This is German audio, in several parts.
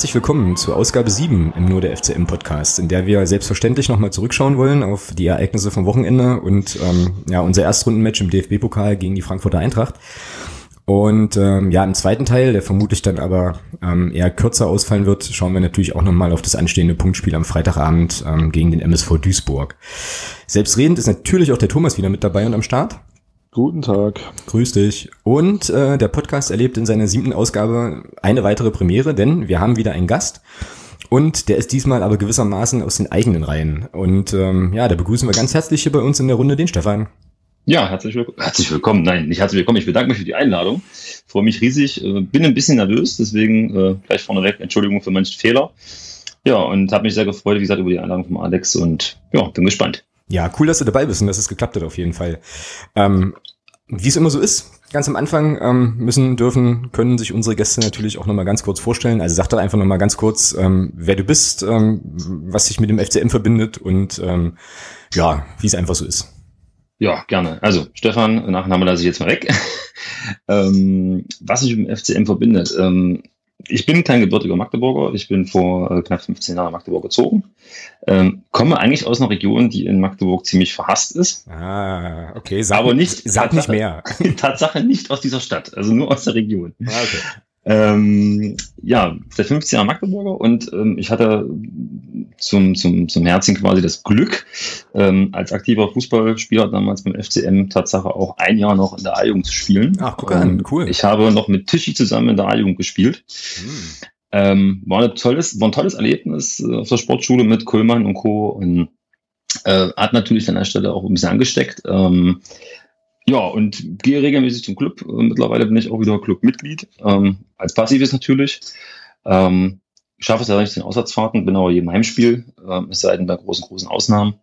Herzlich willkommen zur Ausgabe 7 im Nur der FCM Podcast, in der wir selbstverständlich nochmal zurückschauen wollen auf die Ereignisse vom Wochenende und ähm, ja, unser Erstrundenmatch im DFB-Pokal gegen die Frankfurter Eintracht. Und ähm, ja, im zweiten Teil, der vermutlich dann aber ähm, eher kürzer ausfallen wird, schauen wir natürlich auch nochmal auf das anstehende Punktspiel am Freitagabend ähm, gegen den MSV Duisburg. Selbstredend ist natürlich auch der Thomas wieder mit dabei und am Start. Guten Tag. Grüß dich. Und äh, der Podcast erlebt in seiner siebten Ausgabe eine weitere Premiere, denn wir haben wieder einen Gast. Und der ist diesmal aber gewissermaßen aus den eigenen Reihen. Und ähm, ja, da begrüßen wir ganz herzlich hier bei uns in der Runde den Stefan. Ja, herzlich, willkommen. herzlich willkommen. Nein, nicht herzlich willkommen. Ich bedanke mich für die Einladung. Freue mich riesig. Äh, bin ein bisschen nervös, deswegen äh, gleich vorneweg Entschuldigung für manche Fehler. Ja, und habe mich sehr gefreut, wie gesagt, über die Einladung von Alex und ja, bin gespannt. Ja, cool, dass du dabei bist und dass es geklappt hat auf jeden Fall. Ähm, wie es immer so ist, ganz am Anfang ähm, müssen, dürfen, können sich unsere Gäste natürlich auch nochmal ganz kurz vorstellen. Also sag doch einfach nochmal ganz kurz, ähm, wer du bist, ähm, was sich mit dem FCM verbindet und ähm, ja, wie es einfach so ist. Ja, gerne. Also Stefan, Nachname lasse ich jetzt mal weg. ähm, was sich mit dem FCM verbindet. Ähm, ich bin kein gebürtiger Magdeburger. Ich bin vor äh, knapp 15 Jahren nach Magdeburg gezogen. Ähm, komme eigentlich aus einer Region, die in Magdeburg ziemlich verhasst ist. Ah, okay. Sag, aber nicht, sag nicht mehr. Tatsache nicht aus dieser Stadt, also nur aus der Region. Ah, okay. Ähm, ja, seit 15 Jahren Magdeburger und ähm, ich hatte zum, zum, zum Herzen quasi das Glück, ähm, als aktiver Fußballspieler damals beim FCM Tatsache auch ein Jahr noch in der A-Jugend zu spielen. Ach, guck an, cool. Ich habe noch mit Tischi zusammen in der A-Jugend gespielt. Hm. Ähm, war, ein tolles, war ein tolles Erlebnis äh, auf der Sportschule mit Kullmann und Co. Und äh, hat natürlich an der Stelle auch ein bisschen angesteckt. Ähm, ja, und gehe regelmäßig zum Club. Äh, mittlerweile bin ich auch wieder Clubmitglied, ähm, als Passives natürlich. Ähm, ich schaffe es ja nicht den Auswärtsfahrten, bin aber jedem Heimspiel, ähm, es sei denn bei großen, großen Ausnahmen.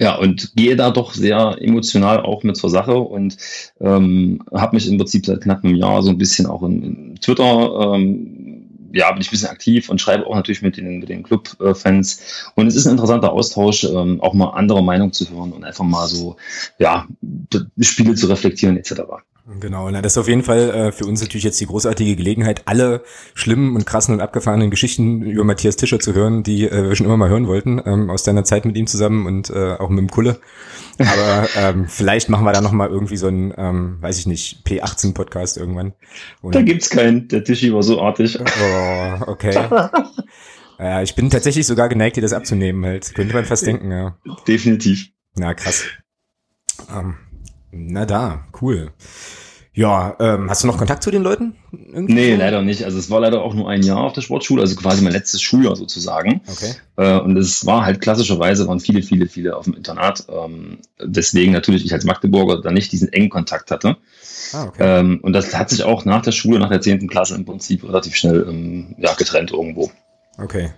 Ja, und gehe da doch sehr emotional auch mit zur Sache und ähm, habe mich im Prinzip seit knapp einem Jahr so ein bisschen auch in, in Twitter ähm, ja, bin ich ein bisschen aktiv und schreibe auch natürlich mit den, mit den Club-Fans. Und es ist ein interessanter Austausch, ähm, auch mal andere Meinungen zu hören und einfach mal so, ja, Spiele zu reflektieren etc. Genau, na, das ist auf jeden Fall äh, für uns natürlich jetzt die großartige Gelegenheit, alle schlimmen und krassen und abgefahrenen Geschichten über Matthias Tischer zu hören, die äh, wir schon immer mal hören wollten, ähm, aus deiner Zeit mit ihm zusammen und äh, auch mit dem Kulle. Aber ähm, vielleicht machen wir da nochmal irgendwie so einen, ähm, weiß ich nicht, P18-Podcast irgendwann. Oder? Da gibt's keinen, der Tischi war so artig. Oh, okay. ja, ich bin tatsächlich sogar geneigt, dir das abzunehmen halt. Könnte man fast denken, ja. Definitiv. Na, krass. Ähm, na da, cool. Ja, ähm, hast du noch Kontakt zu den Leuten? Irgendwie? Nee, leider nicht. Also es war leider auch nur ein Jahr auf der Sportschule, also quasi mein letztes Schuljahr sozusagen. Okay. Äh, und es war halt klassischerweise, waren viele, viele, viele auf dem Internat. Ähm, deswegen natürlich ich als Magdeburger da nicht diesen engen Kontakt hatte. Ah, okay. Ähm, und das hat sich auch nach der Schule, nach der 10. Klasse im Prinzip relativ schnell ähm, ja, getrennt irgendwo. Okay.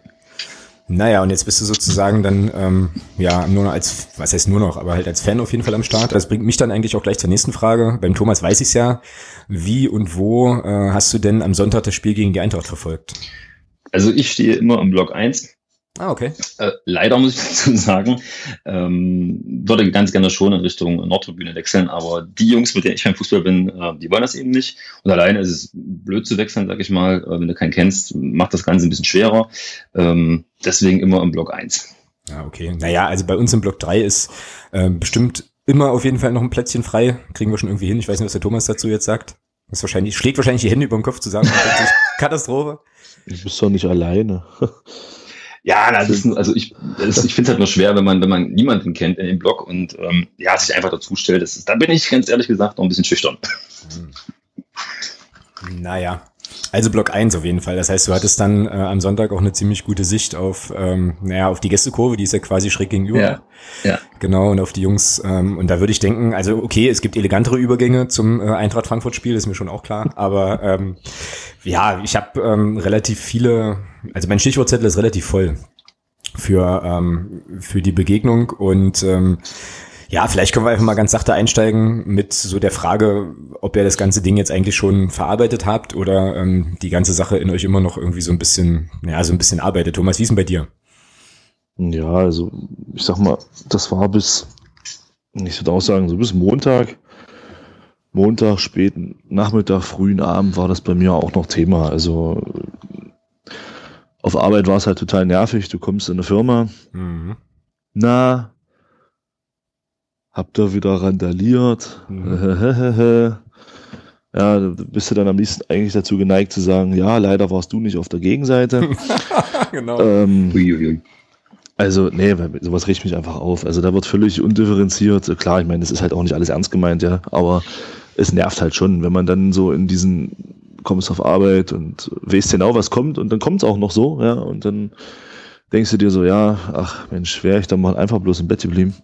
Naja, und jetzt bist du sozusagen dann, ähm, ja, nur noch als, was heißt nur noch, aber halt als Fan auf jeden Fall am Start. Das bringt mich dann eigentlich auch gleich zur nächsten Frage. Beim Thomas weiß ich ja. Wie und wo äh, hast du denn am Sonntag das Spiel gegen die Eintracht verfolgt? Also ich stehe immer im Block 1 Ah, okay. Äh, leider muss ich dazu sagen, ähm, würde ganz gerne schon in Richtung Nordtribüne wechseln, aber die Jungs, mit denen ich beim Fußball bin, äh, die wollen das eben nicht. Und alleine ist es blöd zu wechseln, sag ich mal. Äh, wenn du keinen kennst, macht das Ganze ein bisschen schwerer. Ähm, deswegen immer im Block 1. Ja, okay. Naja, also bei uns im Block 3 ist äh, bestimmt immer auf jeden Fall noch ein Plätzchen frei. Kriegen wir schon irgendwie hin. Ich weiß nicht, was der Thomas dazu jetzt sagt. Das wahrscheinlich, schlägt wahrscheinlich die Hände über den Kopf zusammen. Katastrophe. Du bist doch nicht alleine. Ja, das ist, also ich, das, ich finde es halt nur schwer, wenn man, wenn man niemanden kennt in dem Blog und ähm, ja, sich einfach dazu stellt. Das ist, da bin ich ganz ehrlich gesagt noch ein bisschen schüchtern. Hm. Naja. Also Block 1 auf jeden Fall. Das heißt, du hattest dann äh, am Sonntag auch eine ziemlich gute Sicht auf, ähm, naja, auf die Gästekurve, die ist ja quasi schräg gegenüber. Ja, ja. Genau, und auf die Jungs. Ähm, und da würde ich denken, also okay, es gibt elegantere Übergänge zum äh, Eintracht Frankfurt-Spiel, ist mir schon auch klar. Aber ähm, ja, ich habe ähm, relativ viele, also mein Stichwortzettel ist relativ voll für, ähm, für die Begegnung und ähm, ja, vielleicht können wir einfach mal ganz sachte einsteigen mit so der Frage, ob ihr das ganze Ding jetzt eigentlich schon verarbeitet habt oder ähm, die ganze Sache in euch immer noch irgendwie so ein bisschen, ja, so ein bisschen arbeitet. Thomas, wie ist denn bei dir? Ja, also ich sag mal, das war bis, ich würde auch sagen, so bis Montag, Montag, späten Nachmittag, frühen Abend war das bei mir auch noch Thema. Also auf Arbeit war es halt total nervig. Du kommst in eine Firma. Mhm. Na, habt ihr wieder randaliert? Mhm. ja, bist du dann am liebsten eigentlich dazu geneigt zu sagen, ja, leider warst du nicht auf der Gegenseite. genau. Ähm, also, nee, sowas riecht mich einfach auf. Also da wird völlig undifferenziert. Klar, ich meine, das ist halt auch nicht alles ernst gemeint, ja, aber es nervt halt schon, wenn man dann so in diesen kommst auf Arbeit und weißt genau, was kommt und dann kommt es auch noch so, ja, und dann denkst du dir so, ja, ach Mensch, wäre ich dann mal einfach bloß im Bett geblieben.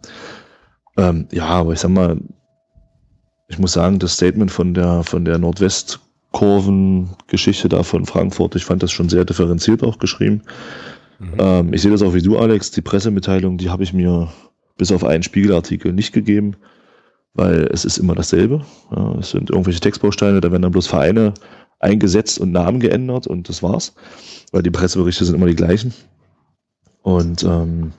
Ähm, ja, aber ich sag mal, ich muss sagen, das Statement von der, von der Nordwestkurven-Geschichte da von Frankfurt, ich fand das schon sehr differenziert auch geschrieben. Mhm. Ähm, ich sehe das auch wie du, Alex. Die Pressemitteilung, die habe ich mir bis auf einen Spiegelartikel nicht gegeben, weil es ist immer dasselbe. Ja, es sind irgendwelche Textbausteine, da werden dann bloß Vereine eingesetzt und Namen geändert und das war's. Weil die Presseberichte sind immer die gleichen. Und ähm,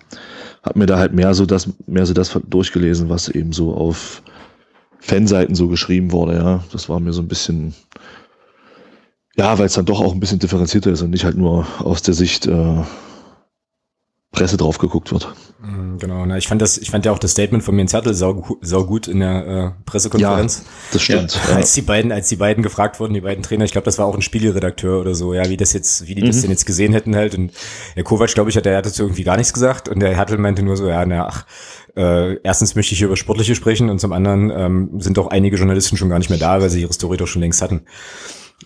habe mir da halt mehr so das, mehr so das durchgelesen, was eben so auf Fanseiten so geschrieben wurde, ja. Das war mir so ein bisschen, ja, weil es dann doch auch ein bisschen differenzierter ist und nicht halt nur aus der Sicht äh, Presse drauf geguckt wird. Mhm, genau, ne? ich fand das, ich fand ja auch das Statement von mir in Zertel sau, sau gut in der äh, Pressekonferenz. Ja, das stimmt. Ja, als die beiden, als die beiden gefragt wurden, die beiden Trainer, ich glaube, das war auch ein Spiegelredakteur oder so, ja, wie das jetzt, wie die mhm. das denn jetzt gesehen hätten halt. Und der Kovac, glaube ich, hat der hat dazu irgendwie gar nichts gesagt und der Hertel meinte nur so, ja, na, ach, äh, erstens möchte ich hier über Sportliche sprechen und zum anderen ähm, sind doch einige Journalisten schon gar nicht mehr da, weil sie ihre Story doch schon längst hatten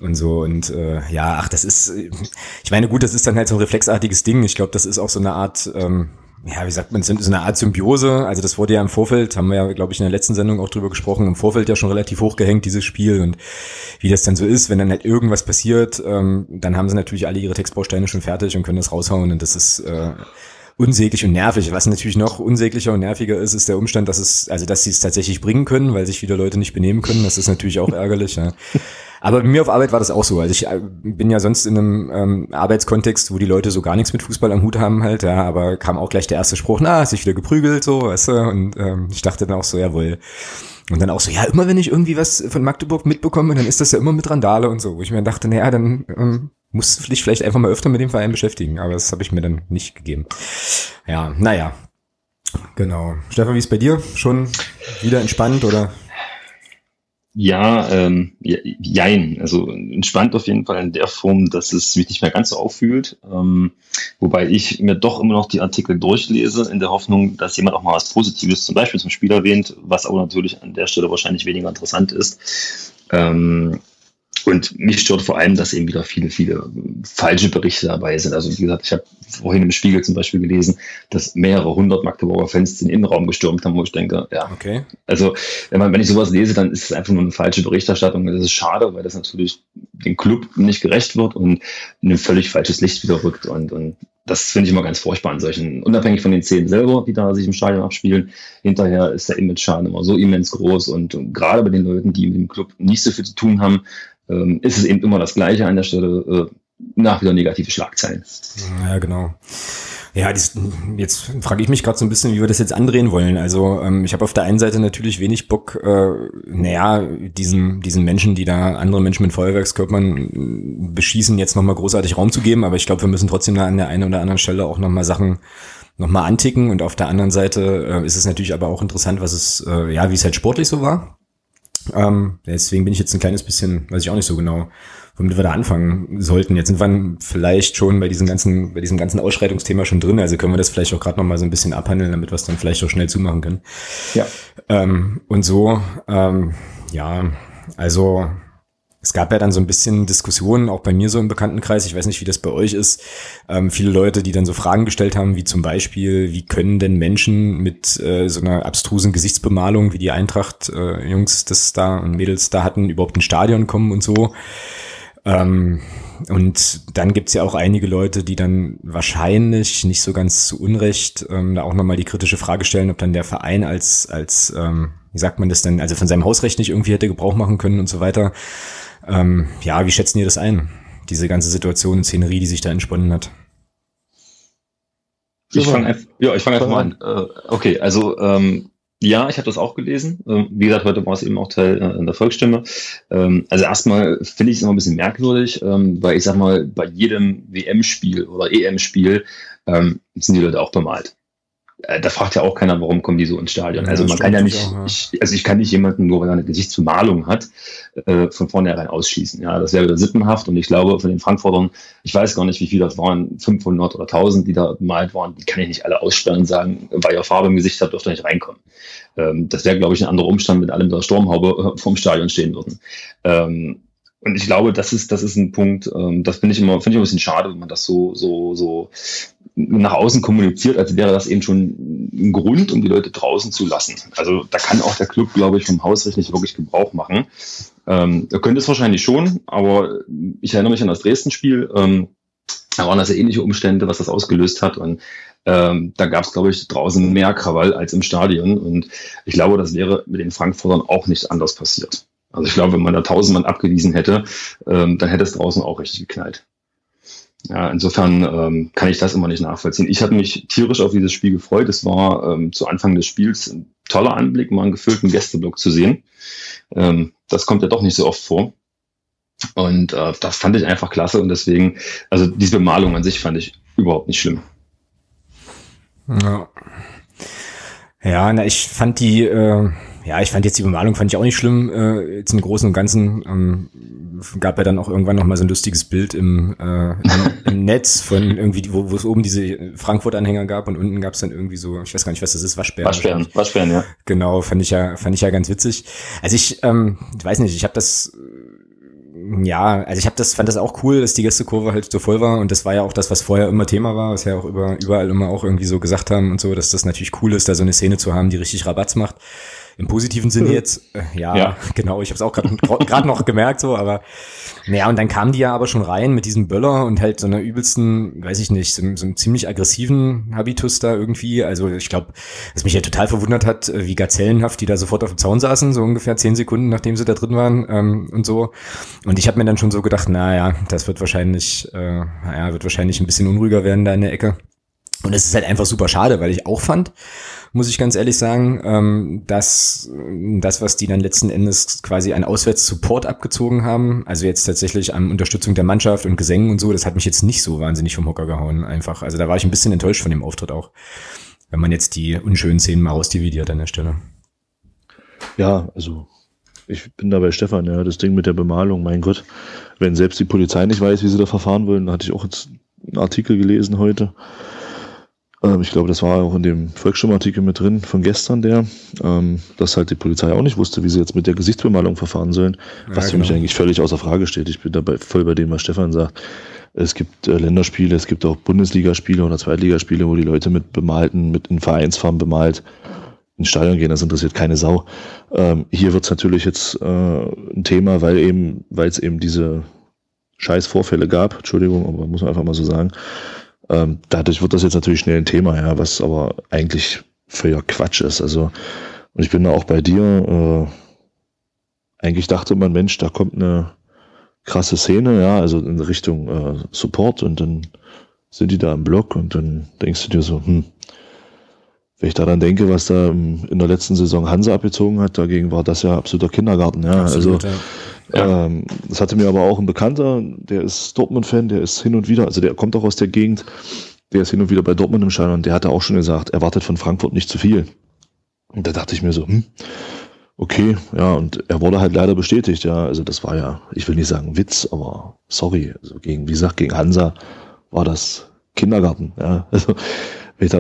und so und äh, ja, ach, das ist, ich meine, gut, das ist dann halt so ein reflexartiges Ding. Ich glaube, das ist auch so eine Art, ähm, ja, wie sagt man, so eine Art Symbiose. Also das wurde ja im Vorfeld, haben wir ja, glaube ich, in der letzten Sendung auch drüber gesprochen, im Vorfeld ja schon relativ hochgehängt, dieses Spiel und wie das dann so ist, wenn dann halt irgendwas passiert, ähm, dann haben sie natürlich alle ihre Textbausteine schon fertig und können das raushauen und das ist äh, unsäglich und nervig. Was natürlich noch unsäglicher und nerviger ist, ist der Umstand, dass es, also dass sie es tatsächlich bringen können, weil sich wieder Leute nicht benehmen können. Das ist natürlich auch ärgerlich. Ja. Aber bei mir auf Arbeit war das auch so. Also ich äh, bin ja sonst in einem ähm, Arbeitskontext, wo die Leute so gar nichts mit Fußball am Hut haben halt, ja, aber kam auch gleich der erste Spruch, na, hast dich wieder geprügelt, so, weißt du, und ähm, ich dachte dann auch so, jawohl. Und dann auch so, ja, immer wenn ich irgendwie was von Magdeburg mitbekomme, dann ist das ja immer mit Randale und so, wo ich mir dachte, naja, dann ähm, musst du dich vielleicht einfach mal öfter mit dem Verein beschäftigen, aber das habe ich mir dann nicht gegeben. Ja, naja, genau. Stefan, wie ist bei dir? Schon wieder entspannt oder? Ja, ähm, jein. Also entspannt auf jeden Fall in der Form, dass es mich nicht mehr ganz so auffühlt. Ähm, wobei ich mir doch immer noch die Artikel durchlese, in der Hoffnung, dass jemand auch mal was Positives zum Beispiel zum Spiel erwähnt, was aber natürlich an der Stelle wahrscheinlich weniger interessant ist. Ähm, und mich stört vor allem, dass eben wieder viele, viele falsche Berichte dabei sind. Also wie gesagt, ich habe vorhin im Spiegel zum Beispiel gelesen, dass mehrere hundert Magdeburger Fans den Innenraum gestürmt haben, wo ich denke, ja. Okay. Also wenn, man, wenn ich sowas lese, dann ist es einfach nur eine falsche Berichterstattung. Das ist schade, weil das natürlich dem Club nicht gerecht wird und in ein völlig falsches Licht wieder rückt. Und, und das finde ich immer ganz furchtbar an solchen, unabhängig von den Szenen selber, die da sich im Stadion abspielen. Hinterher ist der Image-Schaden immer so immens groß und, und gerade bei den Leuten, die mit dem Club nicht so viel zu tun haben, ähm, ist es eben immer das Gleiche an der Stelle, äh, nach wieder negative Schlagzeilen. Ja, genau. Ja, dies, jetzt frage ich mich gerade so ein bisschen, wie wir das jetzt andrehen wollen. Also ähm, ich habe auf der einen Seite natürlich wenig Bock, äh, naja, diesen, diesen Menschen, die da andere Menschen mit Feuerwerkskörpern beschießen, jetzt nochmal großartig Raum zu geben. Aber ich glaube, wir müssen trotzdem da an der einen oder anderen Stelle auch nochmal Sachen nochmal anticken. Und auf der anderen Seite äh, ist es natürlich aber auch interessant, was es, äh, ja, wie es halt sportlich so war. Ähm, deswegen bin ich jetzt ein kleines bisschen, weiß ich auch nicht so genau, womit wir da anfangen sollten. Jetzt sind wir vielleicht schon bei diesem ganzen, bei diesem ganzen Ausschreitungsthema schon drin, also können wir das vielleicht auch gerade noch mal so ein bisschen abhandeln, damit wir es dann vielleicht auch schnell zumachen können. Ja. Ähm, und so, ähm, ja, also es gab ja dann so ein bisschen Diskussionen, auch bei mir so im Bekanntenkreis, ich weiß nicht, wie das bei euch ist, ähm, viele Leute, die dann so Fragen gestellt haben, wie zum Beispiel, wie können denn Menschen mit äh, so einer abstrusen Gesichtsbemalung, wie die Eintracht-Jungs äh, das da und Mädels da hatten, überhaupt ins Stadion kommen und so. Ähm, und dann gibt's ja auch einige Leute, die dann wahrscheinlich nicht so ganz zu Unrecht ähm, da auch nochmal die kritische Frage stellen, ob dann der Verein als, als ähm, wie sagt man das denn, also von seinem Hausrecht nicht irgendwie hätte Gebrauch machen können und so weiter. Ähm, ja, wie schätzen ihr das ein? Diese ganze Situation und Szenerie, die sich da entsponnen hat? Ich fange ja, ich fang einfach mal an. Äh, okay, also ähm, Ja, ich habe das auch gelesen. Ähm, wie gesagt, heute war es eben auch Teil äh, in der Volksstimme. Ähm, also erstmal finde ich es immer ein bisschen merkwürdig, ähm, weil ich sag mal, bei jedem WM-Spiel oder EM-Spiel sind die Leute auch bemalt. Äh, da fragt ja auch keiner, warum kommen die so ins Stadion. Ja, also man kann ja nicht, auch, ja. Ich, also ich kann nicht jemanden, nur weil er eine Gesichtsbemalung hat, äh, von vornherein ausschließen. Ja, das wäre wieder sippenhaft und ich glaube, von den Frankfurtern, ich weiß gar nicht, wie viele das waren, 500 oder 1000, die da bemalt waren, die kann ich nicht alle aussperren und sagen, weil ihr Farbe im Gesicht habt, dürft ihr nicht reinkommen. Ähm, das wäre, glaube ich, ein anderer Umstand, mit allem der Sturmhaube äh, vom Stadion stehen würden. Ähm, und ich glaube, das ist, das ist ein Punkt, ähm, das finde ich immer, finde ich ein bisschen schade, wenn man das so, so, so nach außen kommuniziert, als wäre das eben schon ein Grund, um die Leute draußen zu lassen. Also da kann auch der Club, glaube ich, vom Hausrecht nicht wirklich Gebrauch machen. Ähm, er könnte es wahrscheinlich schon, aber ich erinnere mich an das Dresden-Spiel. Ähm, da waren also ähnliche Umstände, was das ausgelöst hat. Und ähm, da gab es, glaube ich, draußen mehr Krawall als im Stadion. Und ich glaube, das wäre mit den Frankfurtern auch nicht anders passiert. Also ich glaube, wenn man da tausend Mann abgewiesen hätte, ähm, dann hätte es draußen auch richtig geknallt. Ja, insofern ähm, kann ich das immer nicht nachvollziehen. Ich habe mich tierisch auf dieses Spiel gefreut. Es war ähm, zu Anfang des Spiels ein toller Anblick, mal einen gefüllten Gästeblock zu sehen. Ähm, das kommt ja doch nicht so oft vor. Und äh, das fand ich einfach klasse und deswegen, also diese Bemalung an sich fand ich überhaupt nicht schlimm. Ja, ja na, ich fand die, äh, ja, ich fand jetzt die Bemalung fand ich auch nicht schlimm. Äh, jetzt im Großen und Ganzen ähm, gab ja dann auch irgendwann noch mal so ein lustiges Bild im, äh, im, im Netz von irgendwie, wo, wo es oben diese Frankfurt-Anhänger gab und unten gab es dann irgendwie so, ich weiß gar nicht, was das ist, Waschbären. Waschbären, Waschbären, ja. Genau, fand ich ja, fand ich ja ganz witzig. Also ich, ähm, ich weiß nicht, ich habe das ja, also ich habe das fand das auch cool, dass die Gästekurve halt so voll war und das war ja auch das, was vorher immer Thema war, was ja auch über, überall immer auch irgendwie so gesagt haben und so, dass das natürlich cool ist, da so eine Szene zu haben, die richtig Rabatz macht. Im positiven Sinne jetzt, äh, ja, ja, genau, ich habe es auch gerade noch gemerkt so, aber naja, und dann kamen die ja aber schon rein mit diesem Böller und halt so einer übelsten, weiß ich nicht, so, so einem ziemlich aggressiven Habitus da irgendwie. Also ich glaube, was mich ja total verwundert hat, äh, wie gazellenhaft die da sofort auf dem Zaun saßen, so ungefähr zehn Sekunden, nachdem sie da drin waren ähm, und so. Und ich habe mir dann schon so gedacht, naja, das wird wahrscheinlich, äh, naja, wird wahrscheinlich ein bisschen unruhiger werden da in der Ecke. Und es ist halt einfach super schade, weil ich auch fand, muss ich ganz ehrlich sagen, ähm, dass das, was die dann letzten Endes quasi an Auswärtssupport abgezogen haben, also jetzt tatsächlich an Unterstützung der Mannschaft und Gesängen und so, das hat mich jetzt nicht so wahnsinnig vom Hocker gehauen, einfach. Also da war ich ein bisschen enttäuscht von dem Auftritt auch, wenn man jetzt die unschönen Szenen mal ausdividiert an der Stelle. Ja, also ich bin da bei Stefan, ja, das Ding mit der Bemalung, mein Gott, wenn selbst die Polizei nicht weiß, wie sie da verfahren wollen, da hatte ich auch jetzt einen Artikel gelesen heute, ähm, ich glaube, das war auch in dem Volksstimmartikel mit drin von gestern der, ähm, dass halt die Polizei auch nicht wusste, wie sie jetzt mit der Gesichtsbemalung verfahren sollen, was ja, genau. für mich eigentlich völlig außer Frage steht. Ich bin dabei voll bei dem, was Stefan sagt. Es gibt äh, Länderspiele, es gibt auch Bundesligaspiele oder Zweitligaspiele, wo die Leute mit bemalten, mit in Vereinsfarben bemalt ins Stadion gehen, das interessiert keine Sau. Ähm, hier wird es natürlich jetzt äh, ein Thema, weil eben, weil es eben diese scheiß Vorfälle gab, Entschuldigung, aber muss man einfach mal so sagen, ähm, dadurch wird das jetzt natürlich schnell ein Thema, ja, was aber eigentlich völliger Quatsch ist. Also, und ich bin da auch bei dir. Äh, eigentlich dachte man, Mensch, da kommt eine krasse Szene, ja, also in Richtung äh, Support und dann sind die da im Block und dann denkst du dir so, hm, wenn ich da dann denke, was da in der letzten Saison Hansa abgezogen hat, dagegen war das ja absoluter Kindergarten, ja. Absolut, also ja. Ja. Ähm, das hatte mir aber auch ein Bekannter, der ist Dortmund-Fan, der ist hin und wieder, also der kommt auch aus der Gegend, der ist hin und wieder bei Dortmund im Stadion, der hatte auch schon gesagt, er wartet von Frankfurt nicht zu viel. Und da dachte ich mir so, hm, okay, ja, und er wurde halt leider bestätigt, ja, also das war ja, ich will nicht sagen Witz, aber sorry, also gegen, wie gesagt, gegen Hansa war das Kindergarten, ja, also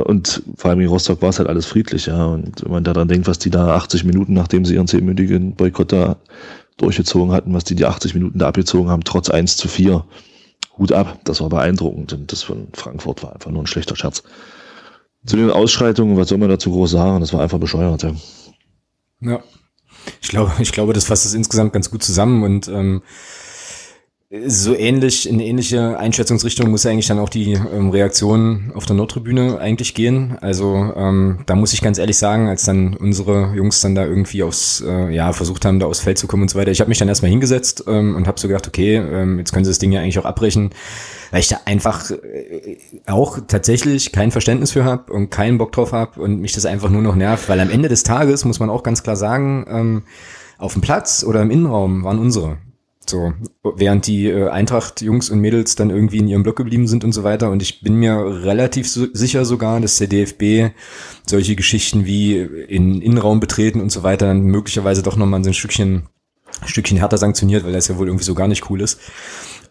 und vor allem in Rostock war es halt alles friedlich, ja. Und wenn man daran denkt, was die da 80 Minuten, nachdem sie ihren zehnminütigen Boykott da durchgezogen hatten, was die die 80 Minuten da abgezogen haben, trotz 1 zu 4. Hut ab, das war beeindruckend und das von Frankfurt war einfach nur ein schlechter Scherz. Zu den Ausschreitungen, was soll man dazu groß sagen? Das war einfach bescheuert. Ja. ja. Ich glaube, ich glaube, das fasst es insgesamt ganz gut zusammen und ähm, so ähnlich, in ähnliche Einschätzungsrichtung muss eigentlich dann auch die ähm, Reaktion auf der Nordtribüne eigentlich gehen. Also ähm, da muss ich ganz ehrlich sagen, als dann unsere Jungs dann da irgendwie aufs, äh, ja, versucht haben, da aufs Feld zu kommen und so weiter, ich habe mich dann erstmal hingesetzt ähm, und habe so gedacht, okay, ähm, jetzt können sie das Ding ja eigentlich auch abbrechen, weil ich da einfach äh, auch tatsächlich kein Verständnis für habe und keinen Bock drauf habe und mich das einfach nur noch nervt, weil am Ende des Tages muss man auch ganz klar sagen, ähm, auf dem Platz oder im Innenraum waren unsere. So, während die äh, Eintracht-Jungs und Mädels dann irgendwie in ihrem Block geblieben sind und so weiter. Und ich bin mir relativ so, sicher sogar, dass der DFB solche Geschichten wie in Innenraum betreten und so weiter dann möglicherweise doch nochmal so ein Stückchen, Stückchen härter sanktioniert, weil das ja wohl irgendwie so gar nicht cool ist.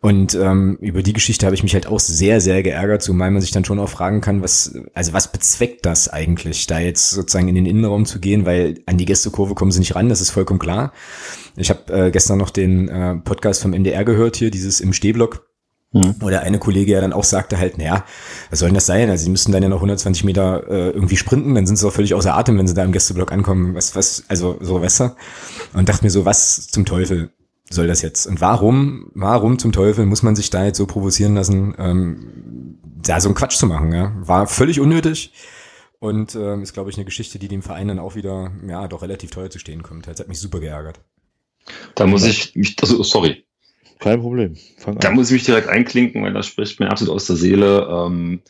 Und ähm, über die Geschichte habe ich mich halt auch sehr, sehr geärgert, zumal man sich dann schon auch fragen kann, was, also was bezweckt das eigentlich, da jetzt sozusagen in den Innenraum zu gehen, weil an die Gästekurve kommen sie nicht ran, das ist vollkommen klar. Ich habe äh, gestern noch den äh, Podcast vom MDR gehört hier, dieses im Stehblock. Mhm. Oder eine Kollege ja dann auch sagte halt, naja, was soll denn das sein? Also sie müssten dann ja noch 120 Meter äh, irgendwie sprinten, dann sind sie auch völlig außer Atem, wenn sie da im Gästeblock ankommen. Was, was, also so, weißt du? Und dachte mir so, was zum Teufel? Soll das jetzt? Und warum, warum zum Teufel muss man sich da jetzt so provozieren lassen, ähm, da so einen Quatsch zu machen? Ja? War völlig unnötig und ähm, ist, glaube ich, eine Geschichte, die dem Verein dann auch wieder, ja, doch relativ teuer zu stehen kommt. Das hat mich super geärgert. Da muss ich mich, also, sorry. Kein Problem. Fang da an. muss ich mich direkt einklinken, weil das spricht mir absolut aus der Seele. Ähm,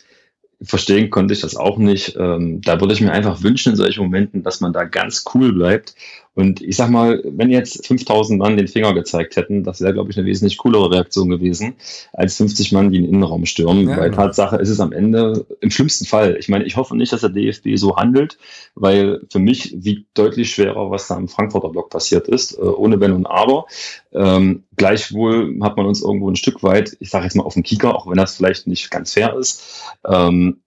verstehen konnte ich das auch nicht. Ähm, da würde ich mir einfach wünschen in solchen Momenten, dass man da ganz cool bleibt und ich sag mal, wenn jetzt 5000 Mann den Finger gezeigt hätten, das wäre, glaube ich, eine wesentlich coolere Reaktion gewesen, als 50 Mann, die in den Innenraum stürmen. Ja, weil genau. Tatsache ist es am Ende im schlimmsten Fall. Ich meine, ich hoffe nicht, dass der DFB so handelt, weil für mich wiegt deutlich schwerer, was da im Frankfurter Block passiert ist, äh, ohne Wenn und Aber. Ähm, gleichwohl hat man uns irgendwo ein Stück weit, ich sage jetzt mal auf den Kieker, auch wenn das vielleicht nicht ganz fair ist, ähm,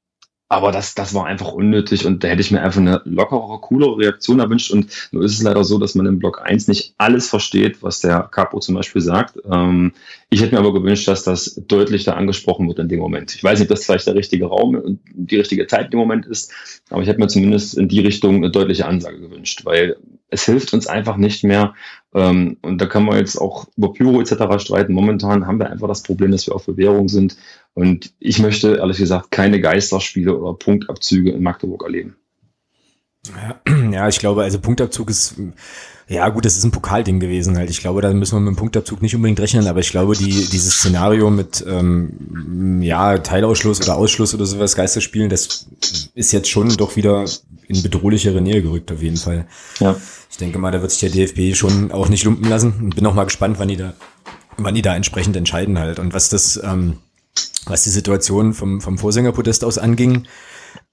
aber das, das war einfach unnötig und da hätte ich mir einfach eine lockere, coolere Reaktion erwünscht. Und nur ist es leider so, dass man im Block 1 nicht alles versteht, was der Capo zum Beispiel sagt. Ähm, ich hätte mir aber gewünscht, dass das deutlich da angesprochen wird in dem Moment. Ich weiß nicht, ob das vielleicht der richtige Raum und die richtige Zeit dem Moment ist, aber ich hätte mir zumindest in die Richtung eine deutliche Ansage gewünscht, weil es hilft uns einfach nicht mehr. Ähm, und da kann man jetzt auch über Pyro etc. streiten. Momentan haben wir einfach das Problem, dass wir auf Bewährung sind. Und ich möchte ehrlich gesagt keine Geisterspiele oder Punktabzüge in Magdeburg erleben. Ja, ich glaube, also Punktabzug ist, ja gut, das ist ein Pokalding gewesen halt. Ich glaube, da müssen wir mit dem Punktabzug nicht unbedingt rechnen, aber ich glaube, die, dieses Szenario mit, ähm, ja, Teilausschluss oder Ausschluss oder sowas, Geisterspielen, das ist jetzt schon doch wieder in bedrohlichere Nähe gerückt auf jeden Fall. Ja. Ich denke mal, da wird sich der DFB schon auch nicht lumpen lassen und bin auch mal gespannt, wann die da, wann die da entsprechend entscheiden halt. Und was das, ähm, was die Situation vom, vom Vorsängerpodest aus anging,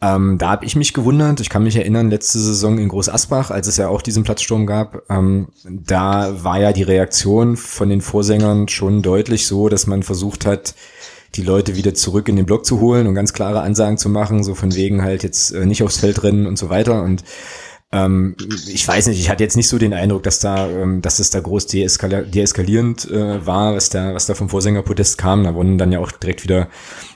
ähm, da habe ich mich gewundert. Ich kann mich erinnern, letzte Saison in Groß Asbach, als es ja auch diesen Platzsturm gab, ähm, da war ja die Reaktion von den Vorsängern schon deutlich so, dass man versucht hat, die Leute wieder zurück in den Block zu holen und ganz klare Ansagen zu machen, so von wegen halt jetzt äh, nicht aufs Feld rennen und so weiter. Und ähm, ich weiß nicht, ich hatte jetzt nicht so den Eindruck, dass da, ähm, dass es da groß deeskali deeskalierend äh, war, was da, was da vom Vorsängerpodest kam. Da wurden dann ja auch direkt wieder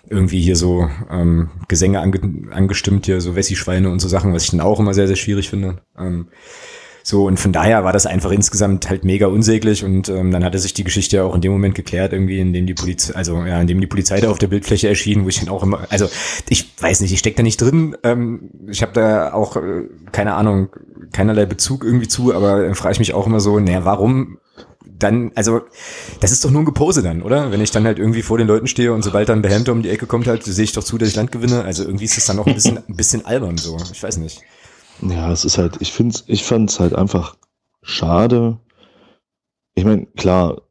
irgendwie hier so ähm, Gesänge ange angestimmt, hier so Wessi-Schweine und so Sachen, was ich dann auch immer sehr, sehr schwierig finde. Ähm, so, und von daher war das einfach insgesamt halt mega unsäglich und ähm, dann hatte sich die Geschichte ja auch in dem Moment geklärt, irgendwie, in dem die Polizei, also ja, in dem die Polizei da auf der Bildfläche erschien, wo ich dann auch immer, also ich weiß nicht, ich steck da nicht drin, ähm, ich habe da auch, äh, keine Ahnung, keinerlei Bezug irgendwie zu, aber dann frage ich mich auch immer so, naja, warum dann, also, das ist doch nur ein Gepose dann, oder? Wenn ich dann halt irgendwie vor den Leuten stehe und sobald dann Behemter um die Ecke kommt halt, sehe ich doch zu, dass ich Land gewinne. Also irgendwie ist das dann noch ein bisschen, ein bisschen albern so. Ich weiß nicht. Ja, es ist halt, ich finde ich fand es halt einfach schade. Ich meine, klar,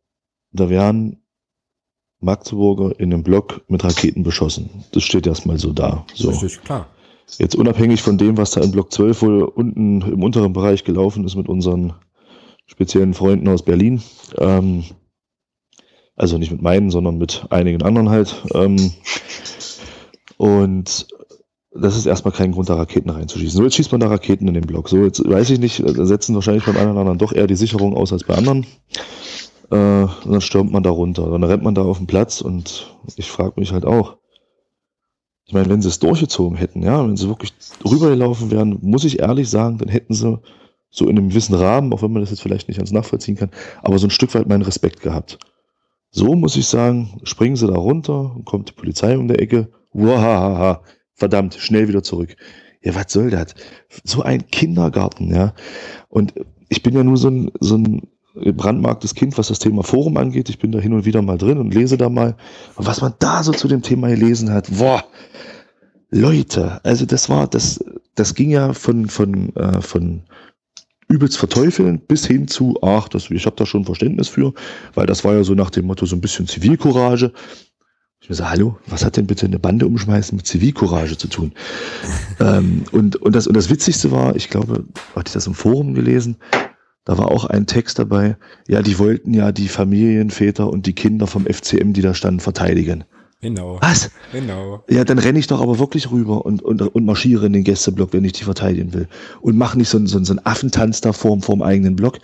da werden Magdeburger in einem Block mit Raketen beschossen. Das steht erstmal so da. So. Richtig, klar. Jetzt unabhängig von dem, was da in Block 12 wohl unten im unteren Bereich gelaufen ist mit unseren speziellen Freunden aus Berlin. Ähm, also nicht mit meinen, sondern mit einigen anderen halt. Ähm, und das ist erstmal kein Grund, da Raketen reinzuschießen. So, jetzt schießt man da Raketen in den Block. So, jetzt weiß ich nicht, setzen wahrscheinlich beim einen oder anderen doch eher die Sicherung aus als bei anderen. Äh, und dann stürmt man da runter. Dann rennt man da auf den Platz und ich frage mich halt auch. Ich meine, wenn sie es durchgezogen hätten, ja, wenn sie wirklich rübergelaufen wären, muss ich ehrlich sagen, dann hätten sie so in einem gewissen Rahmen, auch wenn man das jetzt vielleicht nicht ganz nachvollziehen kann, aber so ein Stück weit meinen Respekt gehabt. So muss ich sagen, springen sie da runter, kommt die Polizei um der Ecke, Wahaha, verdammt, schnell wieder zurück. Ja, was soll das? So ein Kindergarten, ja. Und ich bin ja nur so ein, so ein brandmarktes Kind, was das Thema Forum angeht. Ich bin da hin und wieder mal drin und lese da mal. Und was man da so zu dem Thema gelesen hat, boah, Leute, also das war, das, das ging ja von, von, äh, von übelst verteufeln bis hin zu, ach, das, ich habe da schon Verständnis für, weil das war ja so nach dem Motto so ein bisschen Zivilcourage. Ich mir so, hallo, was hat denn bitte eine Bande umschmeißen mit Zivilcourage zu tun? ähm, und, und, das, und das Witzigste war, ich glaube, hatte ich das im Forum gelesen, da war auch ein Text dabei, ja, die wollten ja die Familienväter und die Kinder vom FCM, die da standen, verteidigen. Genau. Was? Genau. Ja, dann renne ich doch aber wirklich rüber und, und, und marschiere in den Gästeblock, wenn ich die verteidigen will. Und mache nicht so, so, so einen Affentanz da vorm, vorm eigenen Block.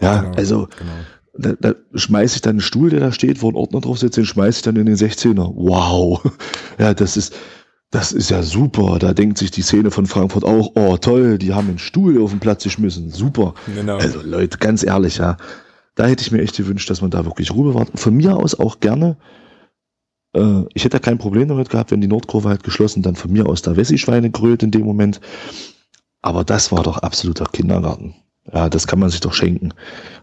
Ja, genau, also genau. Da, da schmeiße ich dann einen Stuhl, der da steht, wo ein Ordner drauf sitzt, den schmeiße ich dann in den 16er. Wow. Ja, das ist, das ist ja super. Da denkt sich die Szene von Frankfurt auch, oh toll, die haben einen Stuhl auf den Platz geschmissen. Super. Genau. Also Leute, ganz ehrlich, ja. Da hätte ich mir echt gewünscht, dass man da wirklich Ruhe war. Von mir aus auch gerne äh, ich hätte kein Problem damit gehabt, wenn die Nordkurve halt geschlossen, dann von mir aus da Wessi-Schweine grölt in dem Moment. Aber das war doch absoluter Kindergarten. Ja, das kann man sich doch schenken.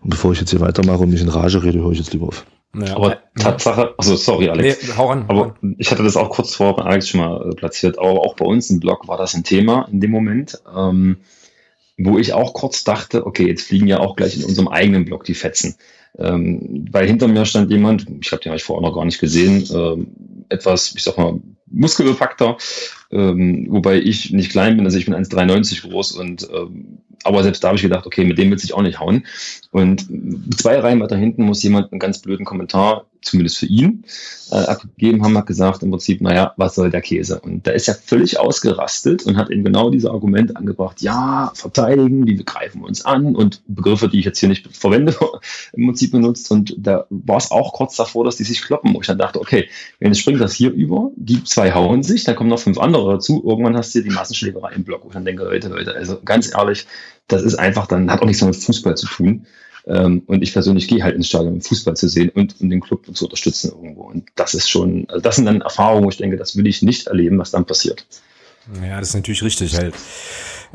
Und bevor ich jetzt hier weitermache und mich in Rage rede, höre ich jetzt lieber auf. Ja, aber Tatsache, also sorry Alex, nee, hau ran, aber ran. ich hatte das auch kurz vor Alex schon mal äh, platziert, aber auch bei uns im Blog war das ein Thema in dem Moment, ähm, wo ich auch kurz dachte, okay, jetzt fliegen ja auch gleich in unserem eigenen Blog die Fetzen. Ähm, weil hinter mir stand jemand, ich habe den eigentlich vorher noch gar nicht gesehen, ähm, etwas, ich sag mal, muskelbepackter, ähm, wobei ich nicht klein bin, also ich bin 1,93 groß und ähm, aber selbst da habe ich gedacht, okay, mit dem will ich auch nicht hauen. Und zwei Reihen weiter hinten muss jemand einen ganz blöden Kommentar zumindest für ihn, äh, abgegeben haben, hat gesagt im Prinzip, naja, was soll der Käse? Und da ist er völlig ausgerastet und hat eben genau diese Argumente angebracht, ja, verteidigen, die greifen uns an und Begriffe, die ich jetzt hier nicht verwende, im Prinzip benutzt. Und da war es auch kurz davor, dass die sich kloppen, wo ich dann dachte, okay, wenn jetzt springt das hier über, die zwei hauen sich, dann kommen noch fünf andere dazu, irgendwann hast du hier die Massenschlägerei im Block. Und dann denke, Leute, Leute, also ganz ehrlich, das ist einfach dann, hat auch nichts mit Fußball zu tun. Ähm, und ich persönlich gehe halt ins Stadion, um Fußball zu sehen und um den Club zu unterstützen irgendwo. Und das ist schon, also das sind dann Erfahrungen, wo ich denke, das will ich nicht erleben, was dann passiert. Ja, das ist natürlich richtig halt.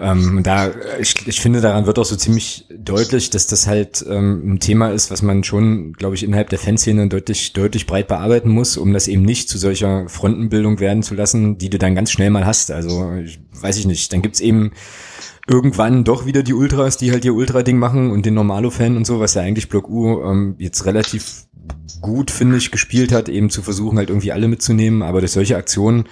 Ähm, da, ich, ich finde, daran wird auch so ziemlich deutlich, dass das halt ähm, ein Thema ist, was man schon, glaube ich, innerhalb der Fanszene deutlich, deutlich breit bearbeiten muss, um das eben nicht zu solcher Frontenbildung werden zu lassen, die du dann ganz schnell mal hast. Also, ich, weiß ich nicht, dann gibt's eben irgendwann doch wieder die Ultras, die halt ihr Ultra-Ding machen und den Normalo-Fan und so, was ja eigentlich Block U ähm, jetzt relativ gut, finde ich, gespielt hat, eben zu versuchen, halt irgendwie alle mitzunehmen. Aber durch solche Aktionen,